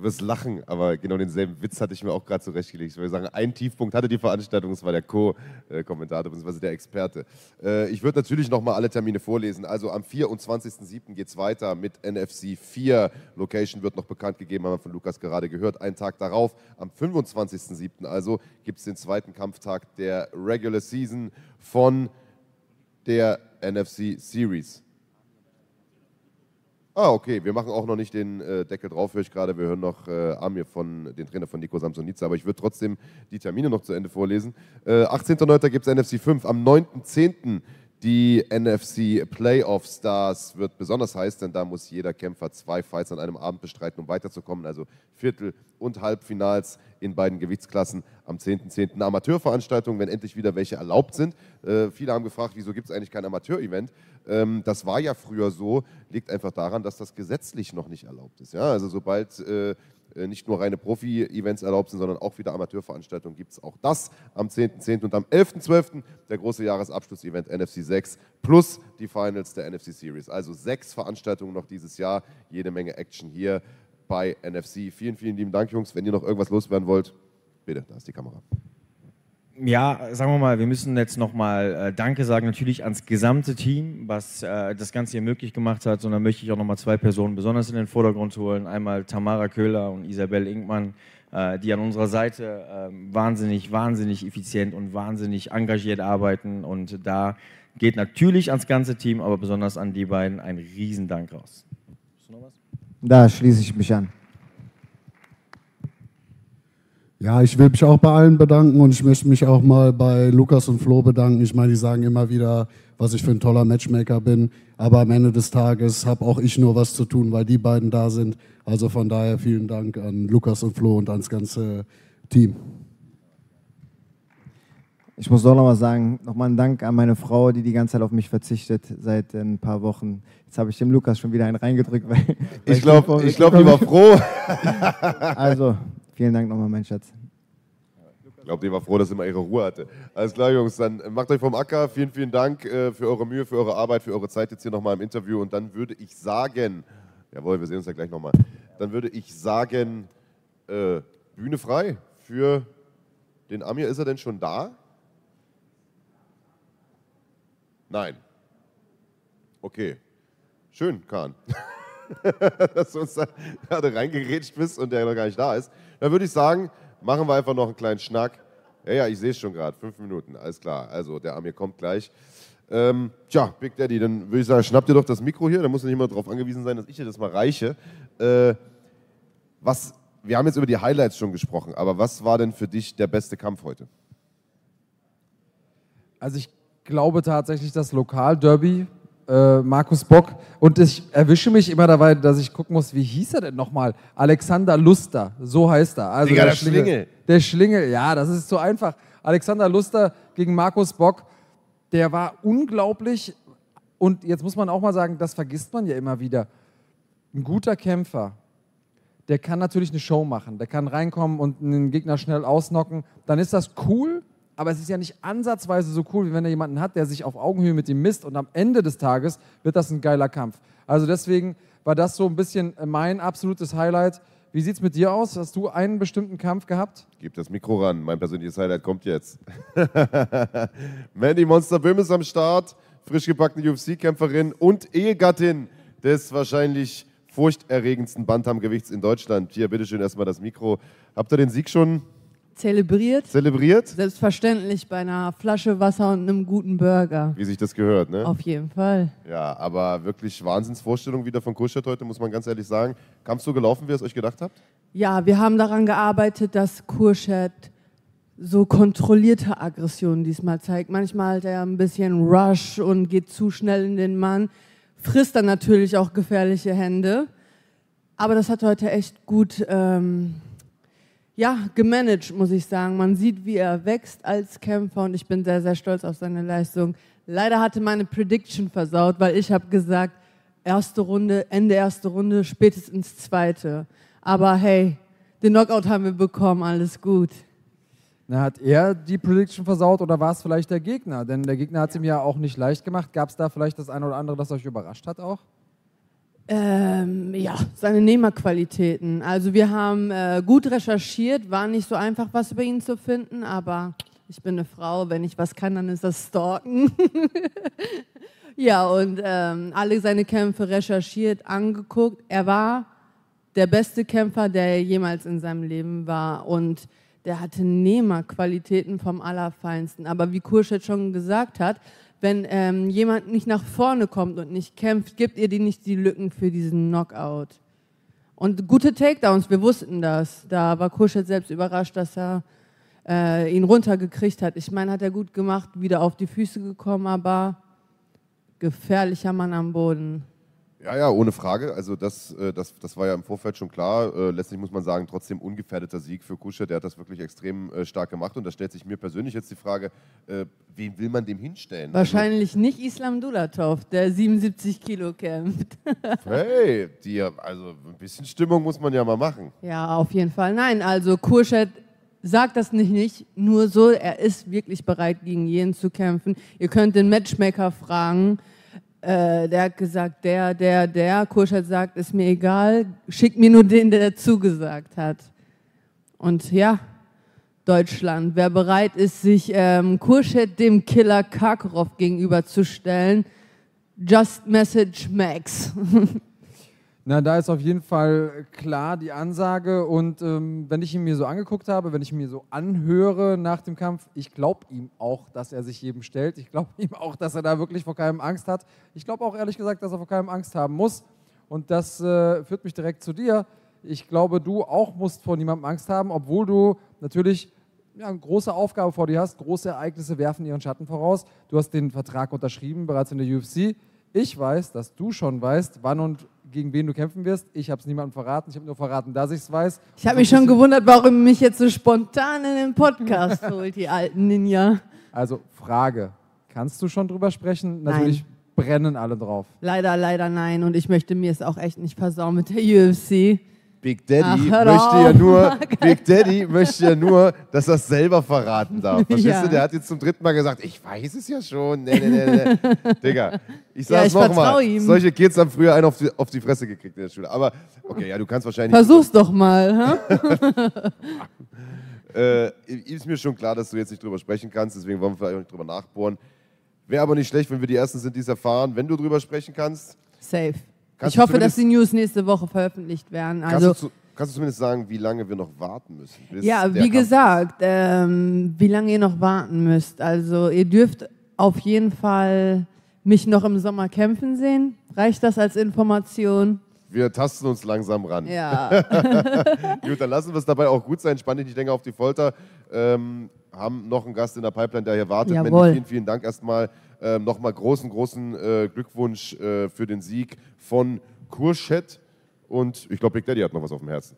Du wirst lachen, aber genau denselben Witz hatte ich mir auch gerade zurechtgelegt. Ich würde sagen, ein Tiefpunkt hatte die Veranstaltung, das war der Co-Kommentator bzw. der Experte. Äh, ich würde natürlich nochmal alle Termine vorlesen. Also am 24.07. geht es weiter mit NFC 4. Location wird noch bekannt gegeben, haben wir von Lukas gerade gehört. Einen Tag darauf, am 25.07. also, gibt es den zweiten Kampftag der Regular Season von der NFC Series. Ah, okay. Wir machen auch noch nicht den äh, Deckel drauf, höre ich gerade. Wir hören noch äh, Amir von, den Trainer von Nico Samsonitza. Aber ich würde trotzdem die Termine noch zu Ende vorlesen. Äh, 18.09. gibt es NFC 5. Am 9.10. die NFC Playoffs. Das wird besonders heiß, denn da muss jeder Kämpfer zwei Fights an einem Abend bestreiten, um weiterzukommen. Also Viertel- und Halbfinals in beiden Gewichtsklassen am 10.10. Eine Amateurveranstaltung, wenn endlich wieder welche erlaubt sind. Äh, viele haben gefragt, wieso gibt es eigentlich kein Amateur-Event? Ähm, das war ja früher so, liegt einfach daran, dass das gesetzlich noch nicht erlaubt ist. Ja? Also sobald äh nicht nur reine Profi-Events erlaubt sind, sondern auch wieder Amateurveranstaltungen, gibt es auch das am 10.10. .10. und am 11.12. der große Jahresabschluss-Event NFC 6 plus die Finals der NFC Series. Also sechs Veranstaltungen noch dieses Jahr, jede Menge Action hier bei NFC. Vielen, vielen lieben Dank, Jungs. Wenn ihr noch irgendwas loswerden wollt, bitte, da ist die Kamera ja, sagen wir mal, wir müssen jetzt nochmal äh, Danke sagen, natürlich ans gesamte Team, was äh, das Ganze hier möglich gemacht hat. Und da möchte ich auch nochmal zwei Personen besonders in den Vordergrund holen. Einmal Tamara Köhler und Isabel Inkmann, äh, die an unserer Seite ähm, wahnsinnig, wahnsinnig effizient und wahnsinnig engagiert arbeiten. Und da geht natürlich ans ganze Team, aber besonders an die beiden ein Riesendank raus. Da schließe ich mich an. Ja, ich will mich auch bei allen bedanken und ich möchte mich auch mal bei Lukas und Flo bedanken. Ich meine, die sagen immer wieder, was ich für ein toller Matchmaker bin, aber am Ende des Tages habe auch ich nur was zu tun, weil die beiden da sind. Also von daher vielen Dank an Lukas und Flo und ans ganze Team. Ich muss doch noch mal sagen, nochmal ein Dank an meine Frau, die die ganze Zeit auf mich verzichtet seit ein paar Wochen. Jetzt habe ich dem Lukas schon wieder einen reingedrückt. Weil, weil ich glaube, ich glaub, die war froh. also, Vielen Dank nochmal, mein Schatz. Ich glaube, die war froh, dass sie mal ihre Ruhe hatte. Alles klar, Jungs, dann macht euch vom Acker. Vielen, vielen Dank äh, für eure Mühe, für eure Arbeit, für eure Zeit jetzt hier nochmal im Interview. Und dann würde ich sagen, jawohl, wir sehen uns ja gleich nochmal. Dann würde ich sagen, äh, Bühne frei für den Amir. Ist er denn schon da? Nein. Okay. Schön, Kahn. dass du uns da gerade reingerätscht bist und der noch gar nicht da ist. Dann würde ich sagen, machen wir einfach noch einen kleinen Schnack. Ja, ja, ich sehe es schon gerade. Fünf Minuten, alles klar. Also, der Amir kommt gleich. Ähm, tja, Big Daddy, dann würde ich sagen, schnapp dir doch das Mikro hier. Da muss nicht immer darauf angewiesen sein, dass ich dir das mal reiche. Äh, was, wir haben jetzt über die Highlights schon gesprochen, aber was war denn für dich der beste Kampf heute? Also, ich glaube tatsächlich, das Lokalderby äh, Markus Bock. Und ich erwische mich immer dabei, dass ich gucken muss, wie hieß er denn nochmal? Alexander Luster, so heißt er. Also Digga, der, der Schlingel. Schlingel. Der Schlingel, ja, das ist so einfach. Alexander Luster gegen Markus Bock, der war unglaublich. Und jetzt muss man auch mal sagen, das vergisst man ja immer wieder. Ein guter Kämpfer, der kann natürlich eine Show machen. Der kann reinkommen und einen Gegner schnell ausnocken. Dann ist das cool, aber es ist ja nicht ansatzweise so cool, wie wenn er jemanden hat, der sich auf Augenhöhe mit ihm misst und am Ende des Tages wird das ein geiler Kampf. Also deswegen war das so ein bisschen mein absolutes Highlight. Wie sieht es mit dir aus? Hast du einen bestimmten Kampf gehabt? Gib das Mikro ran, mein persönliches Highlight kommt jetzt. Mandy Monster Böhm ist am Start, frisch gebackene UFC-Kämpferin und Ehegattin des wahrscheinlich furchterregendsten Bantamgewichts in Deutschland. Hier, bitteschön erstmal das Mikro. Habt ihr den Sieg schon Zelebriert. Zelebriert? Selbstverständlich bei einer Flasche Wasser und einem guten Burger. Wie sich das gehört, ne? Auf jeden Fall. Ja, aber wirklich Wahnsinnsvorstellung wieder von Kurstadt heute, muss man ganz ehrlich sagen. Kam es so gelaufen, wie ihr es euch gedacht habt? Ja, wir haben daran gearbeitet, dass Kurstadt so kontrollierte Aggressionen diesmal zeigt. Manchmal hat er ein bisschen Rush und geht zu schnell in den Mann, frisst dann natürlich auch gefährliche Hände. Aber das hat heute echt gut ähm, ja, gemanagt, muss ich sagen. Man sieht, wie er wächst als Kämpfer und ich bin sehr, sehr stolz auf seine Leistung. Leider hatte meine Prediction versaut, weil ich habe gesagt, erste Runde, Ende erste Runde, spätestens zweite. Aber hey, den Knockout haben wir bekommen, alles gut. Na, hat er die Prediction versaut oder war es vielleicht der Gegner? Denn der Gegner hat es ja. ihm ja auch nicht leicht gemacht. Gab es da vielleicht das eine oder andere, das euch überrascht hat auch? Äh, Ähm, ja, seine Nehmerqualitäten. Also wir haben äh, gut recherchiert, war nicht so einfach, was über ihn zu finden, aber ich bin eine Frau, wenn ich was kann, dann ist das Stalken. ja, und ähm, alle seine Kämpfe recherchiert, angeguckt. Er war der beste Kämpfer, der jemals in seinem Leben war und der hatte Nehmerqualitäten vom Allerfeinsten. Aber wie Kurschet schon gesagt hat, wenn ähm, jemand nicht nach vorne kommt und nicht kämpft, gibt ihr die nicht die Lücken für diesen Knockout. Und gute Takedowns, wir wussten das. Da war Kurschet selbst überrascht, dass er äh, ihn runtergekriegt hat. Ich meine, hat er gut gemacht, wieder auf die Füße gekommen, aber gefährlicher Mann am Boden. Ja, ja, ohne Frage. Also das, äh, das, das war ja im Vorfeld schon klar. Äh, letztlich muss man sagen, trotzdem ungefährdeter Sieg für Kusche. Der hat das wirklich extrem äh, stark gemacht. Und da stellt sich mir persönlich jetzt die Frage, wen will man dem hinstellen? Wahrscheinlich also, nicht Islam Dulatov, der 77 Kilo kämpft. hey, die, also ein bisschen Stimmung muss man ja mal machen. Ja, auf jeden Fall. Nein, also Kurschet sagt das nicht, nicht nur so, er ist wirklich bereit, gegen jeden zu kämpfen. Ihr könnt den Matchmaker fragen äh, der hat gesagt, der, der, der. Kurschat sagt, ist mir egal, schick mir nur den, der zugesagt hat. Und ja, Deutschland, wer bereit ist, sich ähm, Kurschet dem Killer Karkarow gegenüberzustellen, just message Max. Na, da ist auf jeden Fall klar die Ansage. Und ähm, wenn ich ihn mir so angeguckt habe, wenn ich ihn mir so anhöre nach dem Kampf, ich glaube ihm auch, dass er sich jedem stellt. Ich glaube ihm auch, dass er da wirklich vor keinem Angst hat. Ich glaube auch ehrlich gesagt, dass er vor keinem Angst haben muss. Und das äh, führt mich direkt zu dir. Ich glaube, du auch musst vor niemandem Angst haben, obwohl du natürlich ja, eine große Aufgabe vor dir hast. Große Ereignisse werfen ihren Schatten voraus. Du hast den Vertrag unterschrieben, bereits in der UFC. Ich weiß, dass du schon weißt, wann und gegen wen du kämpfen wirst. Ich habe es niemandem verraten. Ich habe nur verraten, dass ich es weiß. Ich habe mich schon gewundert, warum mich jetzt so spontan in den Podcast holt, die alten Ninja. Also Frage, kannst du schon drüber sprechen? Natürlich nein. brennen alle drauf. Leider, leider nein. Und ich möchte mir es auch echt nicht versauen mit der UFC. Big Daddy Ach, möchte ja nur, Big Daddy möchte ja nur, dass er es selber verraten darf. Verstehst ja. du? Der hat jetzt zum dritten Mal gesagt, ich weiß es ja schon. Nee, nee, nee, nee. Digga, ich sag's ja, nochmal. Solche Kids haben früher einen auf die, auf die Fresse gekriegt in der Schule. Aber okay, ja, du kannst wahrscheinlich. Versuch's doch mal. äh, ist mir schon klar, dass du jetzt nicht drüber sprechen kannst, deswegen wollen wir vielleicht auch nicht drüber nachbohren. Wäre aber nicht schlecht, wenn wir die Ersten sind, die es erfahren, wenn du drüber sprechen kannst. Safe. Kannst ich hoffe, dass die News nächste Woche veröffentlicht werden. Also, kannst, du, kannst du zumindest sagen, wie lange wir noch warten müssen? Ja, wie gesagt, ähm, wie lange ihr noch warten müsst. Also ihr dürft auf jeden Fall mich noch im Sommer kämpfen sehen. Reicht das als Information? Wir tasten uns langsam ran. Ja. gut, dann lassen wir es dabei auch gut sein. Spann dich nicht länger auf die Folter. Ähm, haben noch einen Gast in der Pipeline, der hier wartet. Jawohl. Mandy, vielen, vielen Dank erstmal. Ähm, Nochmal großen, großen äh, Glückwunsch äh, für den Sieg von Kurschet. Und ich glaube, Big Daddy hat noch was auf dem Herzen.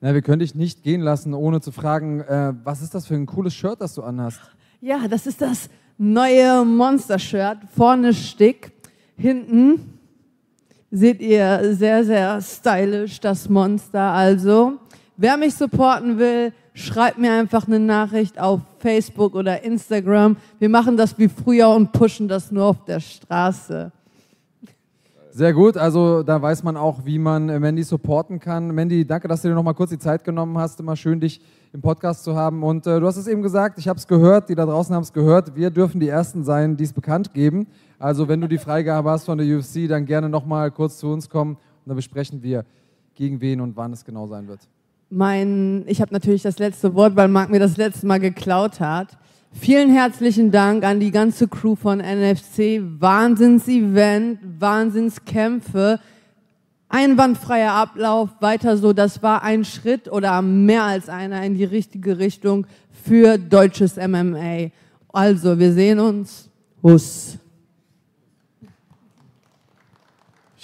Na, wir können dich nicht gehen lassen, ohne zu fragen, äh, was ist das für ein cooles Shirt, das du anhast? Ja, das ist das neue Monster-Shirt. Vorne Stick, hinten seht ihr sehr, sehr stylisch das Monster. Also, wer mich supporten will, schreibt mir einfach eine Nachricht auf Facebook oder Instagram. Wir machen das wie früher und pushen das nur auf der Straße. Sehr gut, also da weiß man auch, wie man äh, Mandy supporten kann. Mandy, danke, dass du dir noch mal kurz die Zeit genommen hast. Immer schön, dich im Podcast zu haben. Und äh, du hast es eben gesagt, ich habe es gehört, die da draußen haben es gehört. Wir dürfen die Ersten sein, die es bekannt geben. Also wenn du die Freigabe hast von der UFC, dann gerne noch mal kurz zu uns kommen und dann besprechen wir, gegen wen und wann es genau sein wird. Mein, ich habe natürlich das letzte Wort, weil Marc mir das letzte Mal geklaut hat. Vielen herzlichen Dank an die ganze Crew von NFC. Wahnsinns-Event, Wahnsinnskämpfe, einwandfreier Ablauf, weiter so. Das war ein Schritt oder mehr als einer in die richtige Richtung für deutsches MMA. Also, wir sehen uns. Huss.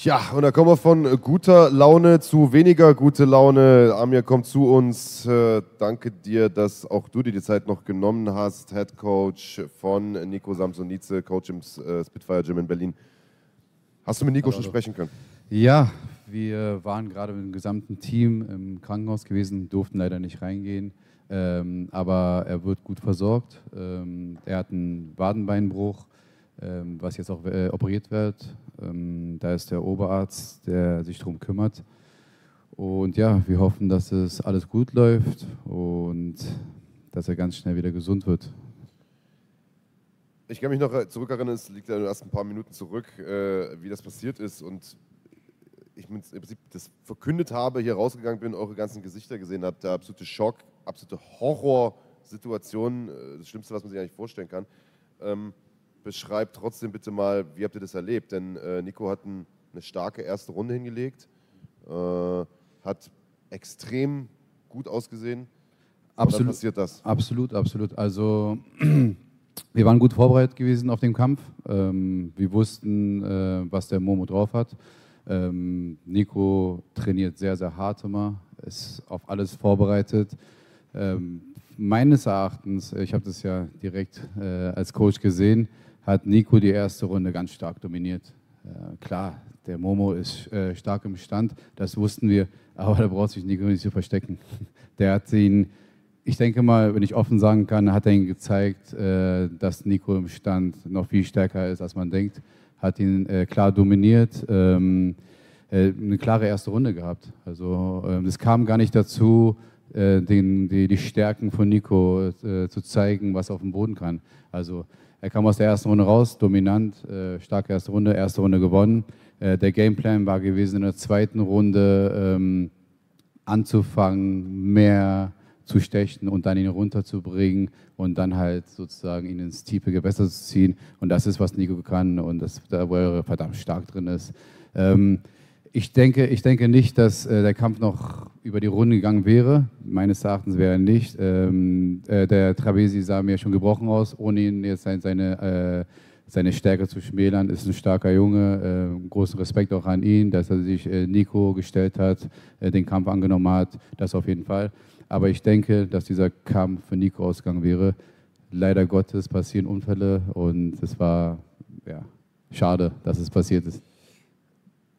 Ja, und da kommen wir von guter Laune zu weniger gute Laune. Amir kommt zu uns. Äh, danke dir, dass auch du dir die Zeit noch genommen hast. Head Coach von Nico Samsonice, Coach im äh, Spitfire Gym in Berlin. Hast du mit Nico hallo, schon sprechen können? Ja, wir waren gerade mit dem gesamten Team im Krankenhaus gewesen, durften leider nicht reingehen. Ähm, aber er wird gut versorgt. Ähm, er hat einen Wadenbeinbruch, ähm, was jetzt auch äh, operiert wird. Ähm, da ist der Oberarzt, der sich darum kümmert. Und ja, wir hoffen, dass es alles gut läuft und dass er ganz schnell wieder gesund wird. Ich kann mich noch äh, zurückerinnern, es liegt ja erst ein paar Minuten zurück, äh, wie das passiert ist. Und ich im Prinzip das verkündet habe, hier rausgegangen bin, eure ganzen Gesichter gesehen habe, der absolute Schock, absolute Horrorsituation, äh, das Schlimmste, was man sich eigentlich vorstellen kann. Ähm, beschreibt trotzdem bitte mal, wie habt ihr das erlebt? Denn äh, Nico hat ein, eine starke erste Runde hingelegt, äh, hat extrem gut ausgesehen. Absolut. passiert das. Absolut, absolut. Also wir waren gut vorbereitet gewesen auf den Kampf. Ähm, wir wussten, äh, was der Momo drauf hat. Ähm, Nico trainiert sehr, sehr hart immer, ist auf alles vorbereitet. Ähm, meines Erachtens, ich habe das ja direkt äh, als Coach gesehen, hat Nico die erste Runde ganz stark dominiert. Äh, klar, der Momo ist äh, stark im Stand, das wussten wir, aber da braucht sich Nico nicht zu verstecken. Der hat ihn, ich denke mal, wenn ich offen sagen kann, hat er ihn gezeigt, äh, dass Nico im Stand noch viel stärker ist, als man denkt hat ihn äh, klar dominiert, ähm, äh, eine klare erste Runde gehabt. Also ähm, es kam gar nicht dazu, äh, den, die, die, Stärken von Nico zu zeigen, was er auf dem Boden kann. Also er kam aus der ersten Runde raus, dominant, äh, starke erste Runde, erste Runde gewonnen. Äh, der Gameplan war gewesen, in der zweiten Runde ähm, anzufangen, mehr zu stechen und dann ihn runterzubringen und dann halt sozusagen ihn ins tiefe Gewässer zu ziehen. Und das ist, was Nico kann und das, da wo er verdammt stark drin ist. Ähm, ich, denke, ich denke nicht, dass äh, der Kampf noch über die Runde gegangen wäre. Meines Erachtens wäre er nicht. Ähm, äh, der Trabesi sah mir schon gebrochen aus, ohne ihn jetzt seine, seine, äh, seine Stärke zu schmälern. Ist ein starker Junge. Äh, großen Respekt auch an ihn, dass er sich äh, Nico gestellt hat, äh, den Kampf angenommen hat. Das auf jeden Fall. Aber ich denke, dass dieser Kampf für Nico ausgegangen wäre. Leider Gottes passieren Unfälle und es war ja, schade, dass es passiert ist.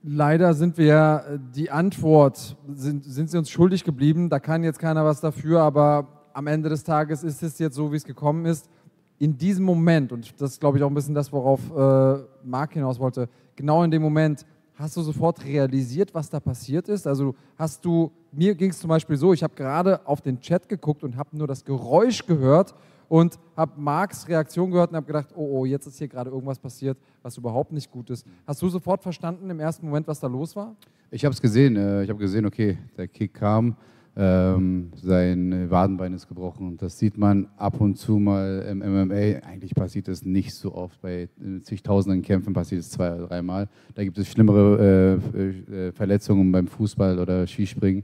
Leider sind wir die Antwort, sind, sind sie uns schuldig geblieben. Da kann jetzt keiner was dafür, aber am Ende des Tages ist es jetzt so, wie es gekommen ist. In diesem Moment, und das ist glaube ich auch ein bisschen das, worauf äh, Marc hinaus wollte, genau in dem Moment hast du sofort realisiert, was da passiert ist? Also hast du, mir ging es zum Beispiel so, ich habe gerade auf den Chat geguckt und habe nur das Geräusch gehört und habe Marks Reaktion gehört und habe gedacht, oh, oh, jetzt ist hier gerade irgendwas passiert, was überhaupt nicht gut ist. Hast du sofort verstanden im ersten Moment, was da los war? Ich habe es gesehen. Äh, ich habe gesehen, okay, der Kick kam ähm, sein Wadenbein ist gebrochen. Und das sieht man ab und zu mal im MMA. Eigentlich passiert das nicht so oft. Bei zigtausenden Kämpfen passiert es zwei oder dreimal. Da gibt es schlimmere äh, äh, Verletzungen beim Fußball oder Skispringen.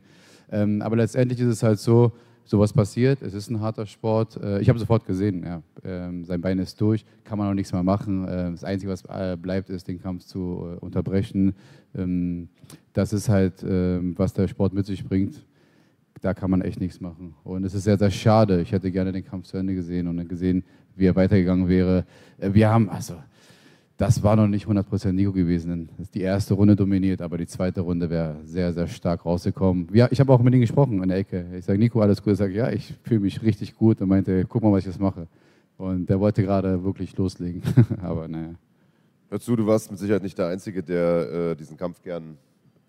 Ähm, aber letztendlich ist es halt so, sowas passiert. Es ist ein harter Sport. Äh, ich habe sofort gesehen, ja, ähm, sein Bein ist durch, kann man auch nichts mehr machen. Äh, das Einzige, was äh, bleibt, ist, den Kampf zu äh, unterbrechen. Ähm, das ist halt, ähm, was der Sport mit sich bringt da kann man echt nichts machen. Und es ist sehr, sehr schade. Ich hätte gerne den Kampf zu Ende gesehen und gesehen, wie er weitergegangen wäre. Wir haben, also, das war noch nicht 100% Nico gewesen. Die erste Runde dominiert, aber die zweite Runde wäre sehr, sehr stark rausgekommen. Ja, ich habe auch mit ihm gesprochen in der Ecke. Ich sage, Nico, alles gut? Er sagt, ja, ich fühle mich richtig gut. Und meinte, guck mal, was ich jetzt mache. Und der wollte gerade wirklich loslegen. aber naja. Hör zu, du warst mit Sicherheit nicht der Einzige, der äh, diesen Kampf gern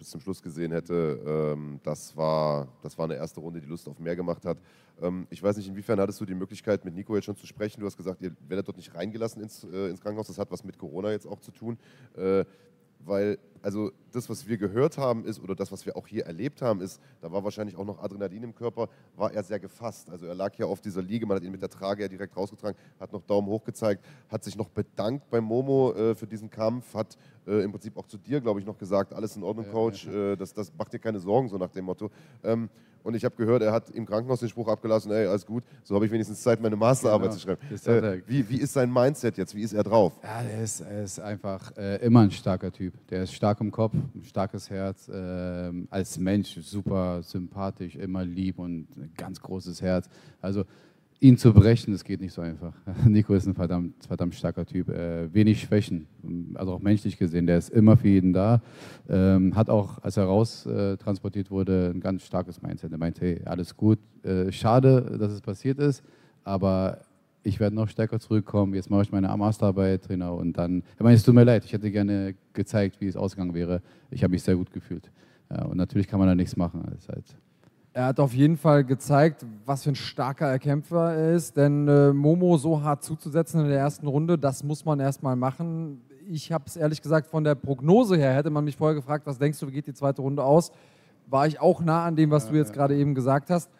bis zum Schluss gesehen hätte, ähm, das, war, das war eine erste Runde, die Lust auf mehr gemacht hat. Ähm, ich weiß nicht, inwiefern hattest du die Möglichkeit, mit Nico jetzt schon zu sprechen? Du hast gesagt, ihr werdet dort nicht reingelassen ins, äh, ins Krankenhaus. Das hat was mit Corona jetzt auch zu tun. Äh, weil also das, was wir gehört haben, ist, oder das, was wir auch hier erlebt haben, ist, da war wahrscheinlich auch noch Adrenalin im Körper, war er sehr gefasst. Also er lag ja auf dieser Liege, man hat ihn mit der Trage ja direkt rausgetragen, hat noch Daumen hoch gezeigt, hat sich noch bedankt beim Momo äh, für diesen Kampf, hat äh, im Prinzip auch zu dir, glaube ich, noch gesagt, alles in Ordnung, Coach, äh, das, das macht dir keine Sorgen, so nach dem Motto. Ähm, und ich habe gehört, er hat im Krankenhaus den Spruch abgelassen, ey, alles gut, so habe ich wenigstens Zeit, meine Masterarbeit genau. zu schreiben. Äh, wie, wie ist sein Mindset jetzt? Wie ist er drauf? Ja, er ist, er ist einfach äh, immer ein starker Typ. Der ist stark im Kopf, starkes Herz. Äh, als Mensch super sympathisch, immer lieb und ein ganz großes Herz. Also ihn zu brechen, das geht nicht so einfach. Nico ist ein verdammt, verdammt starker Typ. Äh, wenig Schwächen, also auch menschlich gesehen. Der ist immer für jeden da. Ähm, hat auch, als er raus äh, transportiert wurde, ein ganz starkes Mindset. Er meinte, hey, alles gut. Äh, schade, dass es passiert ist, aber ich werde noch stärker zurückkommen, jetzt mache ich meine Masterarbeit, Trainer, und dann, ich meine, es tut mir leid, ich hätte gerne gezeigt, wie es ausgegangen wäre. Ich habe mich sehr gut gefühlt. Ja, und natürlich kann man da nichts machen. Halt Er hat auf jeden Fall gezeigt, was für ein starker Kämpfer er ist, denn äh, Momo so hart zuzusetzen in der ersten Runde, das muss man erstmal machen. Ich habe es ehrlich gesagt von der Prognose her, hätte man mich vorher gefragt, was denkst du, wie geht die zweite Runde aus, war ich auch nah an dem, was du jetzt gerade eben gesagt hast.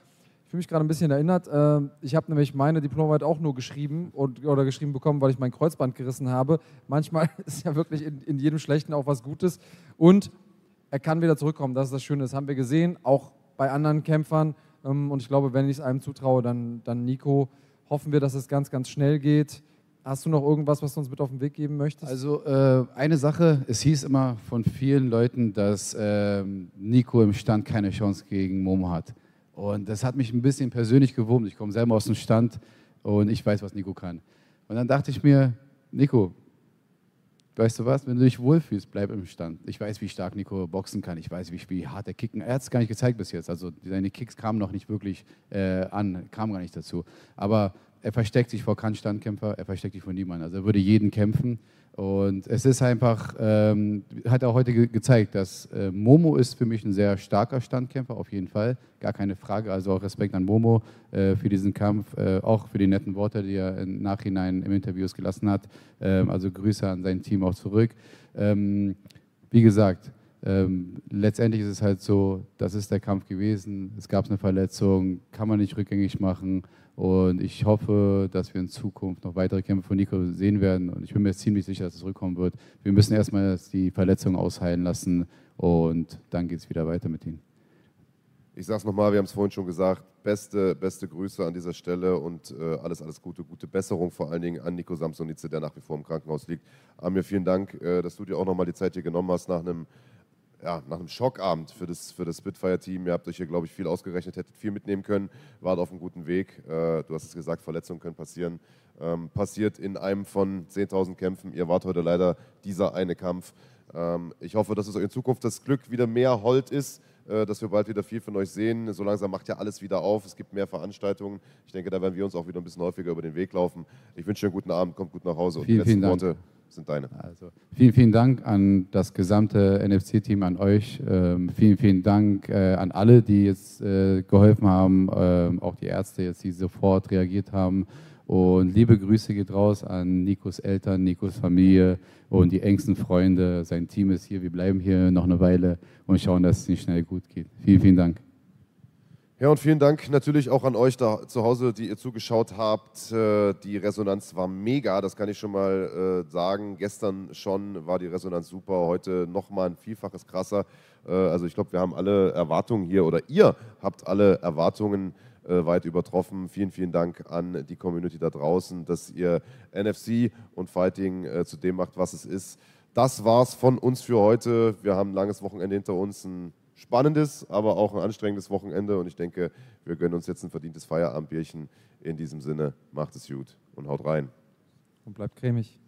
Ich fühle mich gerade ein bisschen erinnert. Äh, ich habe nämlich meine Diplomarbeit auch nur geschrieben und, oder geschrieben bekommen, weil ich mein Kreuzband gerissen habe. Manchmal ist ja wirklich in, in jedem Schlechten auch was Gutes. Und er kann wieder zurückkommen. Das ist das Schöne. Das haben wir gesehen, auch bei anderen Kämpfern. Ähm, und ich glaube, wenn ich es einem zutraue, dann, dann Nico. Hoffen wir, dass es ganz, ganz schnell geht. Hast du noch irgendwas, was du uns mit auf den Weg geben möchtest? Also äh, eine Sache, es hieß immer von vielen Leuten, dass äh, Nico im Stand keine Chance gegen Momo hat. Und das hat mich ein bisschen persönlich gewurmt. Ich komme selber aus dem Stand und ich weiß, was Nico kann. Und dann dachte ich mir, Nico, weißt du was, wenn du dich wohlfühlst, bleib im Stand. Ich weiß, wie stark Nico boxen kann. Ich weiß, wie, wie hart er kicken. Er hat es gar nicht gezeigt bis jetzt. Also seine Kicks kamen noch nicht wirklich äh, an, kamen gar nicht dazu. Aber er versteckt sich vor keinem Standkämpfer, er versteckt sich vor niemandem. Also er würde jeden kämpfen. Und es ist einfach, ähm, hat er heute ge gezeigt, dass äh, Momo ist für mich ein sehr starker Standkämpfer, auf jeden Fall, gar keine Frage. Also auch Respekt an Momo äh, für diesen Kampf, äh, auch für die netten Worte, die er im Nachhinein im Interviews gelassen hat. Ähm, also Grüße an sein Team auch zurück. Ähm, wie gesagt, ähm, letztendlich ist es halt so, das ist der Kampf gewesen, es gab eine Verletzung, kann man nicht rückgängig machen. Und ich hoffe, dass wir in Zukunft noch weitere Kämpfe von Nico sehen werden. Und ich bin mir ziemlich sicher, dass es zurückkommen wird. Wir müssen erstmal die Verletzung ausheilen lassen und dann geht es wieder weiter mit ihm. Ich sage es nochmal, wir haben es vorhin schon gesagt, beste, beste Grüße an dieser Stelle und äh, alles, alles Gute, gute Besserung vor allen Dingen an Nico Samsonice, der nach wie vor im Krankenhaus liegt. Amir, vielen Dank, äh, dass du dir auch nochmal die Zeit hier genommen hast nach einem ja, nach einem Schockabend für das, für das Spitfire-Team. Ihr habt euch hier, glaube ich, viel ausgerechnet, hättet viel mitnehmen können, wart auf einem guten Weg. Äh, du hast es gesagt, Verletzungen können passieren. Ähm, passiert in einem von 10.000 Kämpfen. Ihr wart heute leider dieser eine Kampf. Ähm, ich hoffe, dass es euch in Zukunft das Glück wieder mehr Hold ist, äh, dass wir bald wieder viel von euch sehen. So langsam macht ja alles wieder auf. Es gibt mehr Veranstaltungen. Ich denke, da werden wir uns auch wieder ein bisschen häufiger über den Weg laufen. Ich wünsche euch einen guten Abend, kommt gut nach Hause. Vielen, und die letzten. Worte sind deine. Also, vielen, vielen Dank an das gesamte NFC-Team, an euch. Ähm, vielen, vielen Dank äh, an alle, die jetzt äh, geholfen haben, ähm, auch die Ärzte jetzt, die sofort reagiert haben. Und liebe Grüße geht raus an Nikos Eltern, Nikos Familie und die engsten Freunde. Sein Team ist hier. Wir bleiben hier noch eine Weile und schauen, dass es nicht schnell gut geht. Vielen, vielen Dank. Ja, und vielen Dank natürlich auch an euch da zu Hause, die ihr zugeschaut habt. Äh, Die Resonanz war mega, das kann ich schon mal äh, sagen. Gestern schon war die Resonanz super, heute nochmal ein Vielfaches krasser. Äh, Also ich glaube, wir haben alle Erwartungen hier oder ihr habt alle Erwartungen weit übertroffen. Vielen, vielen Dank an die Community da draußen, dass ihr NFC und Fighting zu dem macht, was es ist. Das war's von uns für heute. Wir haben ein langes Wochenende hinter uns, ein spannendes, aber auch ein anstrengendes Wochenende. Und ich denke, wir gönnen uns jetzt ein verdientes Feierabendbierchen. In diesem Sinne, macht es gut und haut rein. Und bleibt cremig.